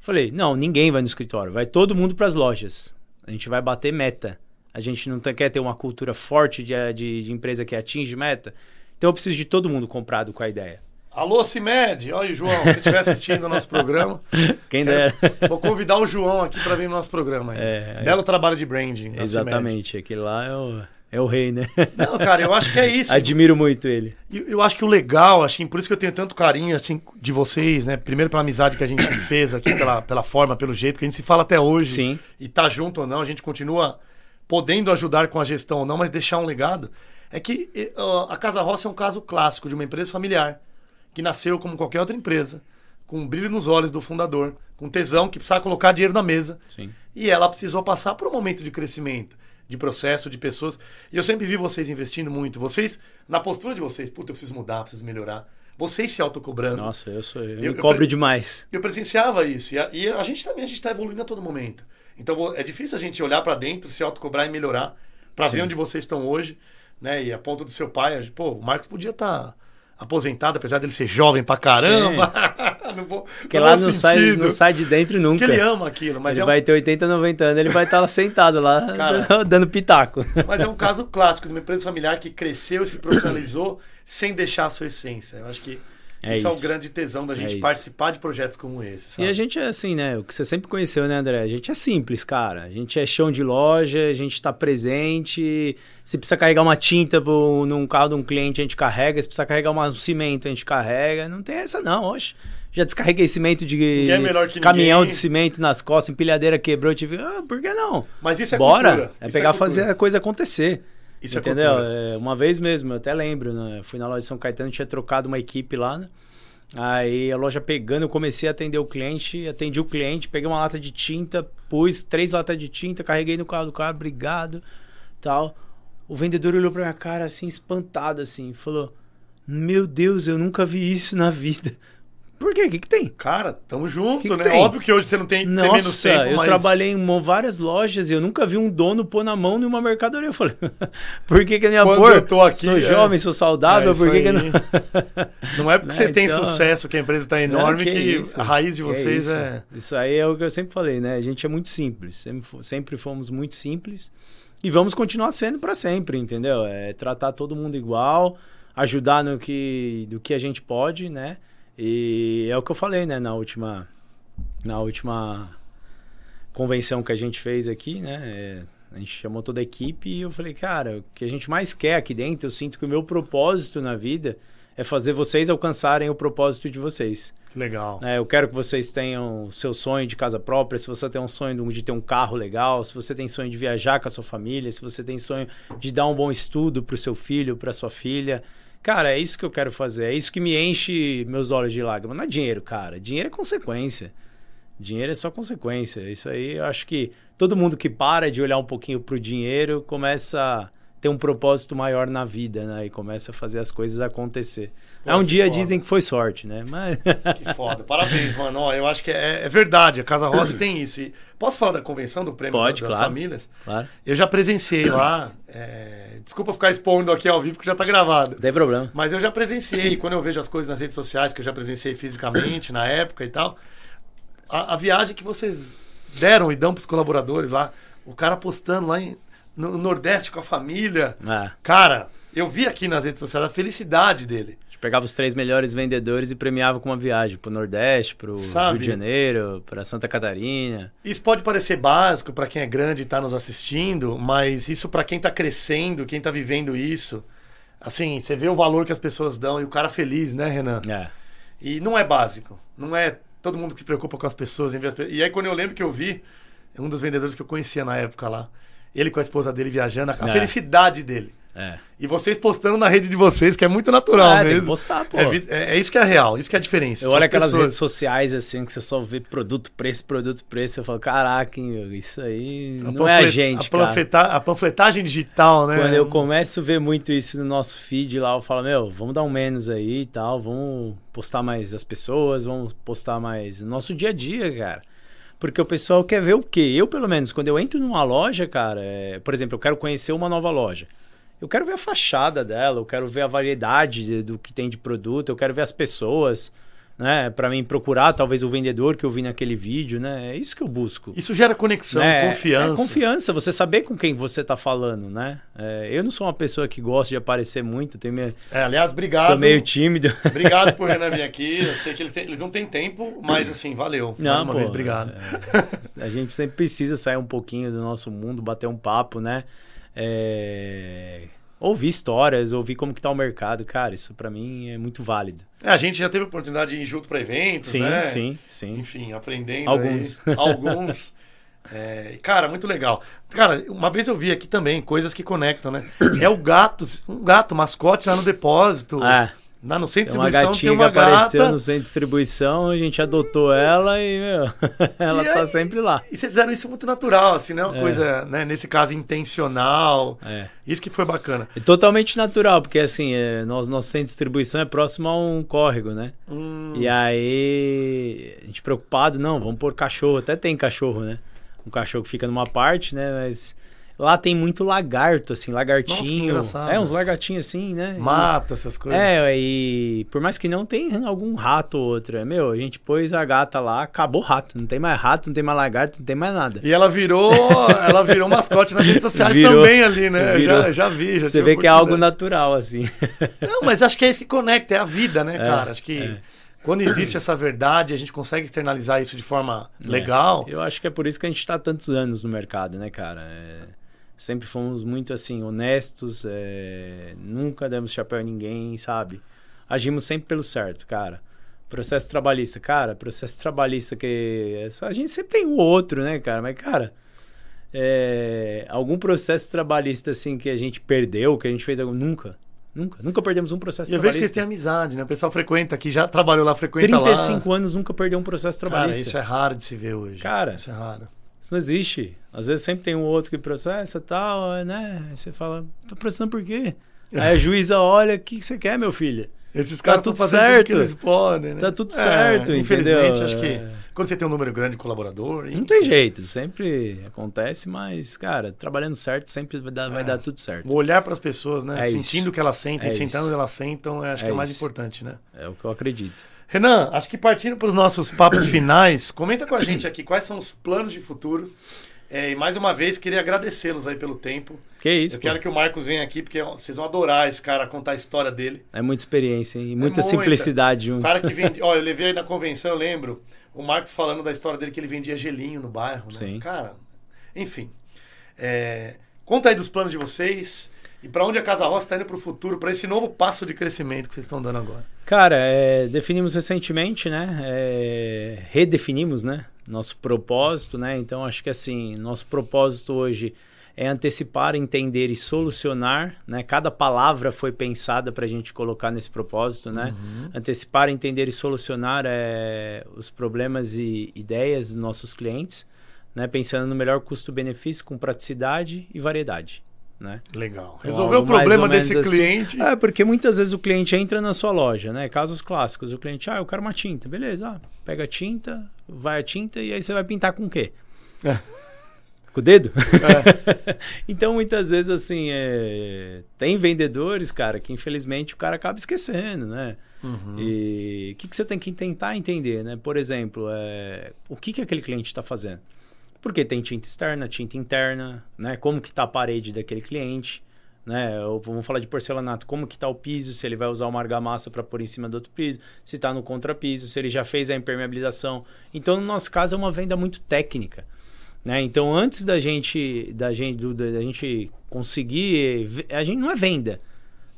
Falei, não, ninguém vai no escritório, vai todo mundo para as lojas. A gente vai bater meta. A gente não quer ter uma cultura forte de, de, de empresa que atinge meta. Então eu preciso de todo mundo comprado com a ideia. Alô, Cimed! Olha, João, se estiver assistindo o nosso programa. Quem quero, der. Vou convidar o João aqui para vir no nosso programa. É, Belo trabalho de branding. Exatamente, aquele lá é o, é o rei, né? Não, cara, eu acho que é isso. Admiro muito ele. Eu, eu acho que o legal, assim, por isso que eu tenho tanto carinho assim, de vocês, né? Primeiro pela amizade que a gente fez aqui, pela, pela forma, pelo jeito que a gente se fala até hoje. Sim. E tá junto ou não, a gente continua podendo ajudar com a gestão ou não, mas deixar um legado. É que uh, a Casa Roça é um caso clássico de uma empresa familiar que nasceu como qualquer outra empresa, com um brilho nos olhos do fundador, com tesão que precisava colocar dinheiro na mesa. Sim. E ela precisou passar por um momento de crescimento, de processo, de pessoas. E eu sempre vi vocês investindo muito. Vocês, na postura de vocês, puta, eu preciso mudar, preciso melhorar. Vocês se autocobrando. Nossa, eu sou eu, eu me cobro eu, demais. Eu presenciava isso. E a, e a gente também a gente está evoluindo a todo momento. Então é difícil a gente olhar para dentro, se autocobrar e melhorar, para ver onde vocês estão hoje, né? E a ponto do seu pai, pô, o Marcos podia estar tá aposentado, apesar dele ser jovem pra caramba. não vou, Porque lá não sai, não sai de dentro nunca. Porque ele ama aquilo. Mas ele é um... vai ter 80, 90 anos, ele vai estar lá sentado lá, Cara, dando pitaco. Mas é um caso clássico de uma empresa familiar que cresceu e se profissionalizou sem deixar a sua essência. Eu acho que é isso, isso, é o grande tesão da gente é participar de projetos como esse. Sabe? E a gente é assim, né? O que você sempre conheceu, né, André? A gente é simples, cara. A gente é chão de loja, a gente está presente. Se precisa carregar uma tinta pro, num carro de um cliente, a gente carrega. Se precisa carregar um cimento, a gente carrega. Não tem essa, não, oxe. Já descarreguei cimento de é caminhão ninguém. de cimento nas costas, empilhadeira quebrou, eu tive. Ah, por que não? Mas isso é Bora. Cultura. É isso pegar é fazer a coisa acontecer. Isso é entendeu? é, é uma vez mesmo, eu até lembro, né? Fui na loja de São Caetano, tinha trocado uma equipe lá, né? Aí a loja pegando, eu comecei a atender o cliente, atendi o cliente, peguei uma lata de tinta, pus três latas de tinta, carreguei no carro do cara, obrigado, tal. O vendedor olhou pra minha cara assim, espantado assim, falou: Meu Deus, eu nunca vi isso na vida. Por quê? O que, que tem? Cara, tamo junto, que que né? Tem? Óbvio que hoje você não tem, Nossa, tem menos tempo, eu mas... trabalhei em várias lojas e eu nunca vi um dono pôr na mão nenhuma mercadoria. Eu falei, por que que a minha Quando pôr? eu tô aqui, sou é... jovem, sou saudável, é por que que não... não é porque você Né, tem então- sucesso que a empresa tá enorme Não, que, isso, a raiz de vocês isso. é... Isso aí é o que eu sempre falei, né? A gente é muito simples, sempre, sempre fomos muito simples e vamos continuar sendo para sempre, entendeu? É tratar todo mundo igual, ajudar no que, do que a gente pode, né? E é o que eu falei, né? Na última, na última convenção que a gente fez aqui, né? É, a gente chamou toda a equipe e eu falei, cara, o que a gente mais quer aqui dentro, eu sinto que o meu propósito na vida é fazer vocês alcançarem o propósito de vocês. Legal. né? eu quero que vocês tenham o seu sonho de casa própria, se você tem um sonho de ter um carro legal, se você tem sonho de viajar com a sua família, se você tem sonho de dar um bom estudo para o seu filho, para sua filha. Cara, é isso que eu quero fazer. É isso que me enche meus olhos de lágrimas. Não é dinheiro, cara. Dinheiro é consequência. Dinheiro é só consequência. Isso aí eu acho que todo mundo que para de olhar um pouquinho pro dinheiro começa ter um propósito maior na vida, né? E começa a fazer as coisas acontecer. Pô, é um dia foda. dizem que foi sorte, né? Mas... Que foda. Parabéns, mano. Ó, eu acho que é, é, verdade. A Casa Rossi tem isso. E posso falar da convenção do prêmio Pode, das claro. famílias? Claro. Eu já presenciei lá. É... Desculpa ficar expondo aqui ao vivo, porque já tá gravado. Não tem problema. Mas eu já presenciei. Quando eu vejo as coisas nas redes sociais, que eu já presenciei fisicamente na época e tal a, a, viagem que vocês deram e dão para os colaboradores lá, o cara postando lá em, no Nordeste com a família. É. Cara, eu vi aqui nas redes sociais a felicidade dele. A gente pegava os três melhores vendedores e premiava com uma viagem para o Nordeste, para o Rio de Janeiro, para Santa Catarina. Isso pode parecer básico para quem é grande e está nos assistindo, mas isso para quem está crescendo, quem está vivendo isso. Assim, você vê o valor que as pessoas dão e o cara feliz, né, Renan? É. E não é básico. Não é todo mundo que se preocupa com as pessoas. As pessoas. E aí, quando eu lembro que eu vi, um dos vendedores que eu conhecia na época lá, ele com a esposa dele viajando, a é. felicidade dele. É. E vocês postando na rede de vocês, que é muito natural é, mesmo. Postar, pô. É, é, é, isso que é real, isso que é a diferença. Eu olho aquelas pessoas... redes sociais assim, que você só vê produto, preço, produto, preço. Eu falo, caraca, hein, isso aí a não é a gente, a, panfleta... a panfletagem digital, né? Quando eu começo a ver muito isso no nosso feed lá, eu falo, meu, vamos dar um menos aí e tal, vamos postar mais as pessoas, vamos postar mais nosso dia a dia, cara. Porque o pessoal quer ver o quê? Eu, pelo menos, quando eu entro numa loja, cara, é... por exemplo, eu quero conhecer uma nova loja. Eu quero ver a fachada dela, eu quero ver a variedade de, do que tem de produto, eu quero ver as pessoas, né? Para mim procurar talvez o vendedor que eu vi naquele vídeo, né? É isso que eu busco. Isso gera conexão, né? confiança. É confiança, você saber com quem você está falando, né? É, eu não sou uma pessoa que gosta de aparecer muito, tenho meio... É, aliás, obrigado. Sou meio tímido. Obrigado por Renan vir aqui. Eu sei que eles, têm, eles não têm tempo, mas assim, valeu. Não, Mais uma pô, vez, obrigado. É, a gente sempre precisa sair um pouquinho do nosso mundo, bater um papo, né? É... Ouvir histórias, ouvir como que tá o mercado, cara, isso para mim é muito válido. É, a gente já teve a oportunidade de ir junto para eventos, sim, né? Sim, sim, Enfim, aprendendo Alguns. Aí, alguns. É, cara, muito legal. Cara, uma vez eu vi aqui também coisas que conectam, né? É o gato, um gato mascote lá no depósito. É. Lá no centro de distribuição tem uma, tem uma que apareceu gata. no centro de distribuição, a gente adotou ela e, meu, ela E tá aí- sempre lá. E vocês fizeram isso muito natural, assim, não é uma É. coisa, né, nesse caso, intencional. É. Isso que foi bacana. É totalmente natural, porque assim, é, nosso, nosso centro de distribuição é próximo a um córrego, né? Hum, E aí, a gente preocupado, não, vamos pôr cachorro, até tem cachorro, né? Um cachorro que fica numa parte, né? Mas lá tem muito lagarto, assim, lagartinho. engraçado. é, uns lagartinhos assim, né? mata essas coisas. É, e por mais que não tem algum rato ou outro, é, meu, a gente pôs a gata lá, acabou o rato, não tem mais rato, não tem mais lagarto, não tem mais nada. E ela virou, ela virou mascote nas redes sociais Virou. também ali, né? Já, já vi, já Você vê que é algo oportunidade. natural, assim. Não, mas acho que é isso que conecta, é a vida, né, cara? Acho que é. quando existe essa verdade, a gente consegue externalizar isso de forma legal. Eu acho que é por isso que a gente está tantos anos no mercado, né, cara? É, sempre fomos muito, assim, honestos, é, nunca demos chapéu a ninguém, sabe? Agimos sempre pelo certo, cara. Processo trabalhista, cara, processo trabalhista que... A gente sempre tem um ou outro, né, cara? Mas, cara, é, algum processo trabalhista, assim, que a gente perdeu, que a gente fez algum... Nunca. Nunca. Nunca perdemos um processo E eu vejo que trabalhista. vocês têm amizade, né? O pessoal frequenta aqui, já trabalhou lá, frequenta lá. 35 anos nunca perdeu um processo Cara, trabalhista. isso é raro de se ver hoje. Cara. Isso é raro. Isso não existe. Às vezes sempre tem um outro que processa e tal, né? Aí você fala, tô processando por quê? Aí a juíza olha, o que que você quer, meu filho? Esses Tá caras estão tudo tudo certo. que eles podem, né? Tá tudo certo, Infelizmente, entendeu? acho que É. quando você tem um número grande de colaborador... Não enfim. tem jeito, sempre acontece, mas, cara, trabalhando certo sempre vai dar, vai É. dar tudo certo. O olhar para as pessoas, né? É Sentindo isso. o que elas sentem, É sentando isso. onde elas sentam, acho que É é o mais importante, né? É o que eu acredito. Renan, acho que partindo para os nossos papos finais, comenta com a gente aqui quais são os planos de futuro. É, e mais uma vez, queria agradecê-los aí pelo tempo. Que isso, Eu pô. quero que o Marcos venha aqui, porque vocês vão adorar esse cara contar a história dele. É muita experiência hein? e muita muita. simplicidade O junto. cara que vende. Ó, eu levei aí na convenção, eu lembro, o Marcos falando da história dele que ele vendia gelinho no bairro, né? Sim. Cara, enfim. É, conta aí dos planos de vocês e para onde a Casa Roça está indo para o futuro, para esse novo passo de crescimento que vocês estão dando agora. Cara, é, definimos recentemente, né? é, redefinimos, né? Nosso propósito, né? Então acho que assim, nosso propósito hoje é antecipar, entender e solucionar, né? Cada palavra foi pensada para a gente colocar nesse propósito, né? Uhum. Antecipar, entender e solucionar é, os problemas e ideias dos nossos clientes, né? Pensando no melhor custo-benefício com praticidade e variedade. Né? Legal. Então, Resolveu o problema desse assim. cliente. É, porque muitas vezes o cliente entra na sua loja, né? Casos clássicos. O cliente, ah, eu quero uma tinta. Beleza, ah, pega a tinta, vai a tinta e aí você vai pintar com o quê? É. Com o dedo? É. então, muitas vezes, assim, é... tem vendedores, cara, que infelizmente o cara acaba esquecendo, né? Uhum. E o que, que você tem que tentar entender, né? Por exemplo, é... o que, que aquele cliente está fazendo? Porque tem tinta externa, tinta interna, né? Como que está a parede daquele cliente, né? Ou vamos falar de porcelanato, como que está o piso, se ele vai usar uma argamassa para pôr em cima do outro piso, se está no contrapiso, se ele já fez a impermeabilização. Então, no nosso caso, é uma venda muito técnica. Né? Então, antes da gente, da gente, do, da gente conseguir, a gente não é venda.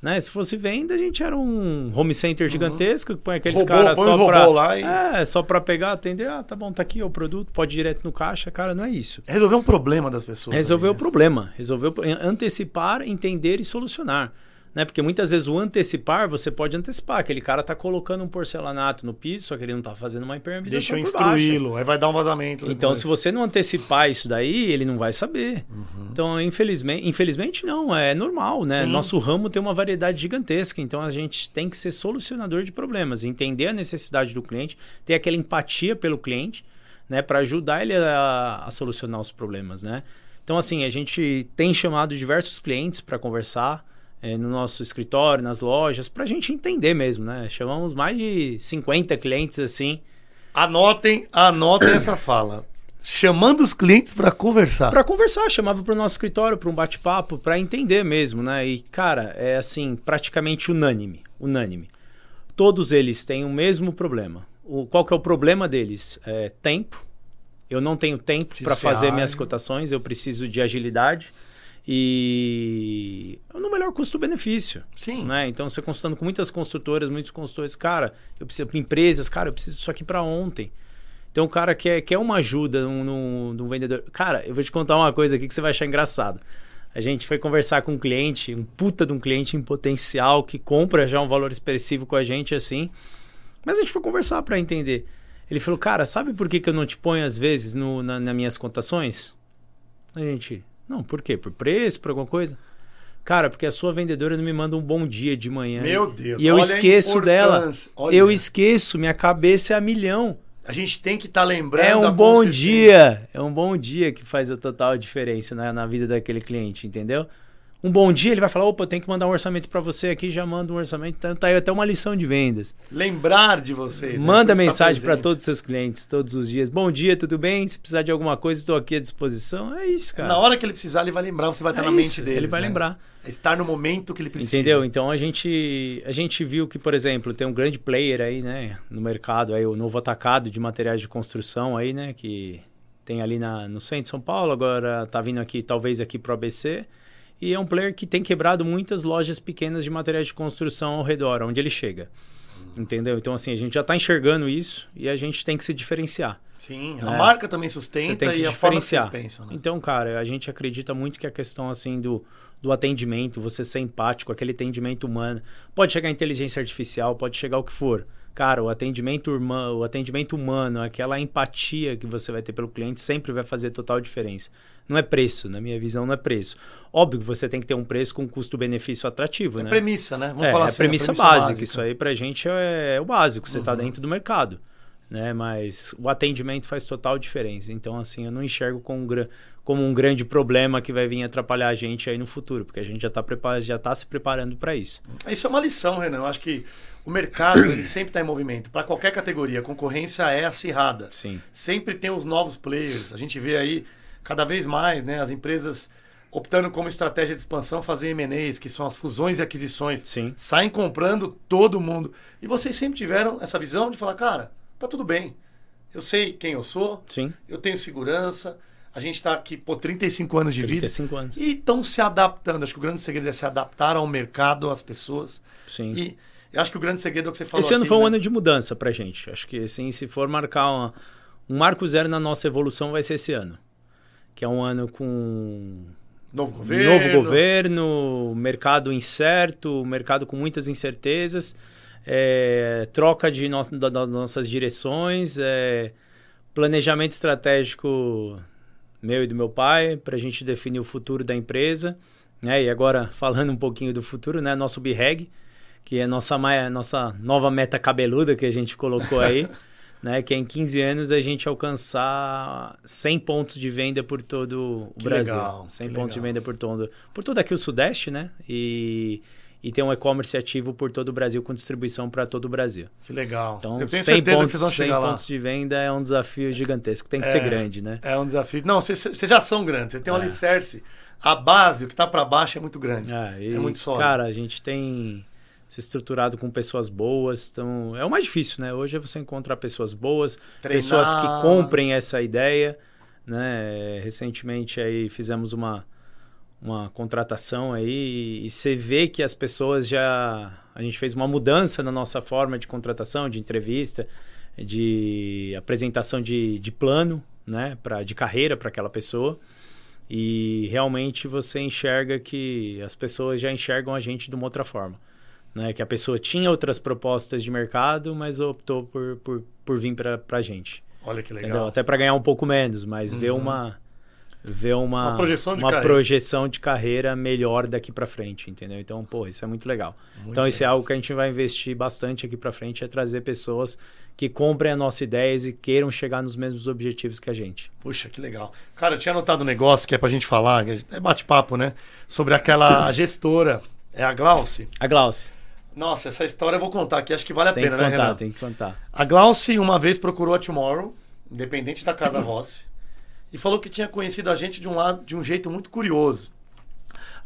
Né? Se fosse venda, a gente era um home center uhum. gigantesco, que põe aqueles caras só para e... é, só para pegar, atender, ah, tá bom, tá aqui o produto, pode ir direto no caixa, cara, não é isso. Resolver um problema das pessoas. Resolver o problema, resolver antecipar, entender e solucionar. Né? Porque muitas vezes o antecipar, você pode antecipar. Aquele cara tá colocando um porcelanato no piso, só que ele não tá fazendo uma impermeabilização Deixa eu instruí-lo, aí vai dar um vazamento. Então, se você não antecipar isso daí, ele não vai saber. Uhum. Então, infelizmente, infelizmente não, é normal, né? Sim. Nosso ramo tem uma variedade gigantesca, então a gente tem que ser solucionador de problemas, entender a necessidade do cliente, ter aquela empatia pelo cliente, né, para ajudar ele a, a solucionar os problemas, né? Então, assim, a gente tem chamado diversos clientes para conversar, é, no nosso escritório, nas lojas, para a gente entender mesmo, né? Chamamos mais de 50 clientes assim. Anotem, anotem essa fala. Chamando os clientes para conversar. Para conversar, chamava para o nosso escritório, para um bate-papo, para entender mesmo, né? E, cara, é assim, praticamente unânime. Unânime. Todos eles têm o mesmo problema. O, qual que é o problema deles? É tempo. Eu não tenho tempo para fazer minhas cotações, eu preciso de agilidade e no melhor custo-benefício. Sim. Né? Então, você consultando com muitas construtoras, muitos consultores, cara, eu preciso, empresas, cara, eu preciso disso aqui para ontem. Então, o cara quer, quer uma ajuda no, no, vendedor. Cara, eu vou te contar uma coisa aqui que você vai achar engraçado. A gente foi conversar com um cliente, um puta de um cliente em potencial que compra já um valor expressivo com a gente assim. Mas a gente foi conversar para entender. Ele falou, cara, sabe por que, que eu não te ponho às vezes no, na, nas minhas cotações? A gente, não, por quê? Por preço, por alguma coisa? Cara, porque a sua vendedora não me manda um bom dia de manhã. Meu Deus. E eu esqueço dela. Olha. Eu esqueço, minha cabeça é a milhão. A gente tem que estar tá lembrando. É um bom dia. É um bom dia que faz a total diferença na, na vida daquele cliente, entendeu? Um bom dia ele vai falar: opa, eu tenho que mandar um orçamento para você aqui, já manda um orçamento. Então tá aí até uma lição de vendas. Lembrar de você. Né? Manda né? mensagem para todos os seus clientes todos os dias. Bom dia, tudo bem? Se precisar de alguma coisa, estou aqui à disposição. É isso, cara. Na hora que ele precisar, ele vai lembrar, você vai estar é na isso, mente dele. Ele vai né? lembrar. É estar no momento que ele precisa. Entendeu? Então a gente, a gente viu que, por exemplo, tem um grande player aí, né, no mercado, aí, o novo atacado de materiais de construção aí, né, que tem ali na, no centro de São Paulo, agora tá vindo aqui, talvez aqui pro ABC. E é um player que tem quebrado muitas lojas pequenas de materiais de construção ao redor, onde ele chega. Entendeu? Então, assim, a gente já está enxergando isso e a gente tem que se diferenciar. Sim, a é. marca também sustenta e a forma que pensam. Né? Então, cara, a gente acredita muito que a questão, assim, do, do atendimento, você ser empático, aquele atendimento humano, pode chegar inteligência artificial, pode chegar o que for. Cara, o atendimento, humano, o atendimento humano, aquela empatia que você vai ter pelo cliente sempre vai fazer total diferença. Não é preço, na minha visão, não é preço. Óbvio que você tem que ter um preço com custo-benefício atrativo, é né? premissa, né? Vamos é, falar é assim, premissa, premissa básica. básica. Isso aí pra gente é, é o básico, você está uhum. dentro do mercado. Né? Mas o atendimento faz total diferença. Então, assim, eu não enxergo como um, como um grande problema que vai vir atrapalhar a gente aí no futuro, porque a gente já está já tá se preparando para isso. Isso é uma lição, Renan. Eu acho que o mercado ele sempre está em movimento. Para qualquer categoria, a concorrência é acirrada. Sim. Sempre tem os novos players. A gente vê aí cada vez mais né, as empresas optando como estratégia de expansão fazer M&As, que são as fusões e aquisições. Sim. Saem comprando todo mundo. E vocês sempre tiveram essa visão de falar, cara, tá tudo bem. Eu sei quem eu sou. Sim. Eu tenho segurança. A gente está aqui por 35 anos de 35 vida. anos. E estão se adaptando. Acho que o grande segredo é se adaptar ao mercado, às pessoas. Sim. E eu acho que o grande segredo é o que você falou. Esse ano aqui, foi um né? ano de mudança pra gente. Acho que assim, se for marcar uma, um marco zero na nossa evolução, vai ser esse ano. Que é um ano com Novo governo. Novo governo, mercado incerto, mercado com muitas incertezas, é, troca de no, das nossas direções, é, planejamento estratégico meu e do meu pai para a gente definir o futuro da empresa. Né? E agora, falando um pouquinho do futuro, né? nosso BREG, que é nossa, nossa nova meta cabeluda que a gente colocou aí. né, que é em 15 anos a gente alcançar 100 pontos de venda por todo o que Brasil. Legal, 100 pontos legal. de venda por todo, por todo aqui o Sudeste, né? E, e ter um e-commerce ativo por todo o Brasil com distribuição para todo o Brasil. Que legal. Então, Eu tenho 100 pontos, que vocês vão chegar 100 lá. pontos de venda é um desafio gigantesco. Tem que é, ser grande, né? É um desafio. Não, vocês, já são grandes. Vocês têm um é. alicerce. A base, o que está para baixo é muito grande. É, e, é muito sólido. Cara, a gente tem ser estruturado com pessoas boas. Então, é o mais difícil, né? Hoje é você encontrar pessoas boas, Treinar. pessoas que comprem essa ideia. Né? Recentemente aí fizemos uma, uma contratação aí e você vê que as pessoas já... A gente fez uma mudança na nossa forma de contratação, de entrevista, de apresentação de, de plano, né? Pra, de carreira para aquela pessoa. E realmente você enxerga que as pessoas já enxergam a gente de uma outra forma né? Que a pessoa tinha outras propostas de mercado, mas optou por, por, por vir para a gente. Olha que legal. Entendeu? Até para ganhar um pouco menos, mas uhum. ver uma ver uma, uma, projeção, de uma projeção de carreira melhor daqui para frente, entendeu? Então, pô, isso é muito legal. Muito então, isso é algo que a gente vai investir bastante aqui para frente, é trazer pessoas que comprem as nossas ideias e queiram chegar nos mesmos objetivos que a gente. Puxa, que legal. Cara, eu tinha anotado um negócio que é pra gente falar, é bate-papo, né? Sobre aquela gestora, é a Glauce? A Glauce. Nossa, essa história eu vou contar aqui, acho que vale a tem pena, que né, contar, Renan? Tem que contar. A Glauce uma vez procurou a Tomorrow, independente da Casa Rossi, e falou que tinha conhecido a gente de um lado, de um jeito muito curioso.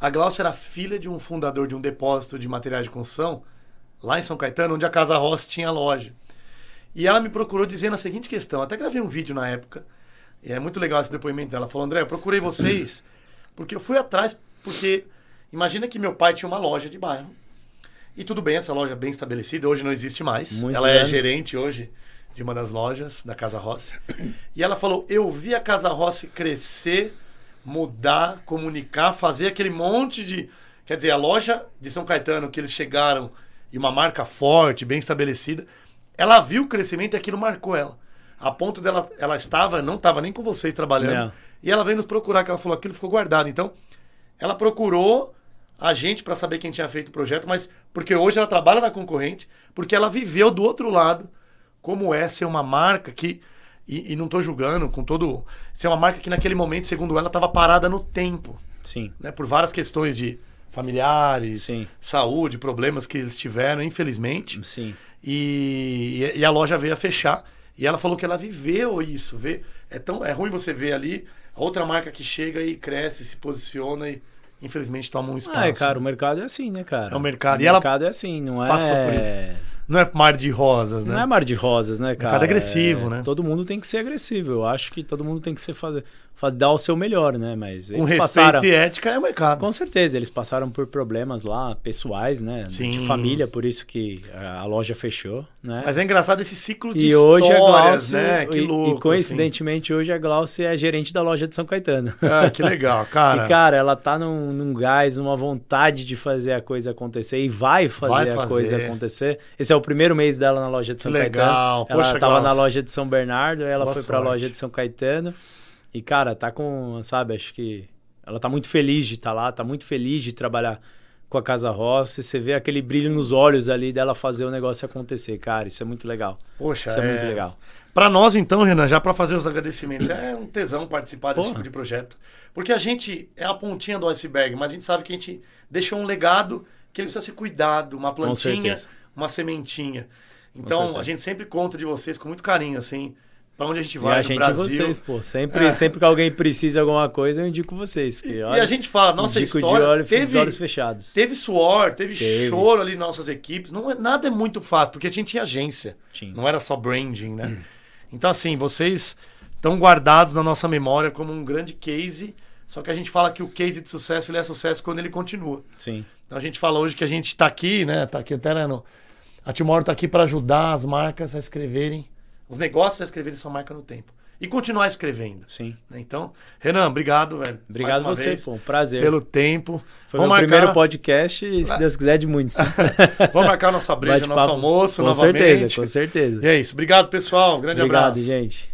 A Glauce era filha de um fundador de um depósito de materiais de construção, lá em São Caetano, onde a Casa Rossi tinha loja. E ela me procurou dizendo a seguinte questão, até gravei um vídeo na época, e é muito legal esse depoimento dela. Ela falou, André, eu procurei vocês porque eu fui atrás, porque imagina que meu pai tinha uma loja de bairro, e tudo bem, essa loja bem estabelecida, hoje não existe mais. Muitos ela é anos. é gerente hoje de uma das lojas da Casa Rossi. E ela falou: Eu vi a Casa Rossi crescer, mudar, comunicar, fazer aquele monte de. Quer dizer, a loja de São Caetano que eles chegaram e uma marca forte, bem estabelecida, ela viu o crescimento e aquilo marcou ela. A ponto dela, ela estava, não estava nem com vocês trabalhando. E ela veio nos procurar, que ela falou: aquilo ficou guardado. Então, ela procurou a gente para saber quem tinha feito o projeto, mas porque hoje ela trabalha na concorrente, porque ela viveu do outro lado como é ser uma marca que e, e não estou julgando com todo ser uma marca que naquele momento, segundo ela, estava parada no tempo. Sim. Né, por várias questões de familiares, Sim. saúde, problemas que eles tiveram, infelizmente. Sim. E, e a loja veio a fechar. E ela falou que ela viveu isso. Vê, é, tão, é ruim você ver ali a outra marca que chega e cresce, se posiciona e infelizmente tomam um espaço. Ah, é, cara, o mercado é assim, né, cara? É o mercado. O e mercado é assim, não é. Passou por isso. Não é mar de rosas, né? Não é mar de rosas, né, cara? O mercado é agressivo, é... né? Todo mundo tem que ser agressivo. Eu acho que todo mundo tem que ser fazer dar o seu melhor, né? Mas com respeito passaram... e ética é o mercado. Com certeza, eles passaram por problemas lá pessoais, né? Sim. De família, por isso que a loja fechou, né? Mas é engraçado esse ciclo de e histórias, hoje a Glaucia, né? Que e, louco, e coincidentemente assim. hoje a Glaucia é gerente da loja de São Caetano. Ah, que legal, cara. e cara, ela tá num, num gás, numa vontade de fazer a coisa acontecer e vai fazer, vai fazer. a coisa acontecer. Esse é o primeiro mês dela na loja de São Caetano. Legal. Ela Poxa, tava Glaucia. na loja de São Bernardo, aí ela Boa foi para a loja de São Caetano. E, cara, tá com, sabe, acho que ela tá muito feliz de estar tá lá, tá muito feliz de trabalhar com a Casa Rossi. Você vê aquele brilho nos olhos ali dela fazer o negócio acontecer, cara. Isso é muito legal. Poxa, isso é, é... muito legal. Para nós, então, Renan, já para fazer os agradecimentos, é um tesão participar desse Porra. tipo de projeto. Porque a gente é a pontinha do iceberg, mas a gente sabe que a gente deixou um legado que ele precisa ser cuidado, uma plantinha, uma sementinha. Então, a gente sempre conta de vocês com muito carinho, assim. Pra onde a gente vai, e a gente Brasil. vocês, pô. Sempre, é. sempre que alguém precisa de alguma coisa, eu indico vocês. Porque, olha, e a gente fala, nossa história de olho, teve, olhos fechados. Teve suor, teve, teve, choro ali nas nossas equipes. Não, é, nada é muito fácil, porque a gente tinha agência. Não era só branding, né? Então, assim, vocês estão guardados na nossa memória como um grande case. Só que a gente fala que o case de sucesso ele é sucesso quando ele continua. Sim. Então a gente fala hoje que a gente está aqui, né? Tá aqui até né, no... A Timor está aqui para ajudar as marcas a escreverem, os negócios a escreverem sua marca no tempo. e continuar escrevendo. Sim. Então, Renan, obrigado, velho. Obrigado você, vez, pô. Um prazer. Pelo tempo. Foi Vamos meu marcar- primeiro podcast e, se Deus quiser, de muitos. né? Vamos marcar nossa breja, nosso almoço Com novamente. certeza, com certeza. E é isso. Obrigado, pessoal. Um grande Obrigado, abraço. gente.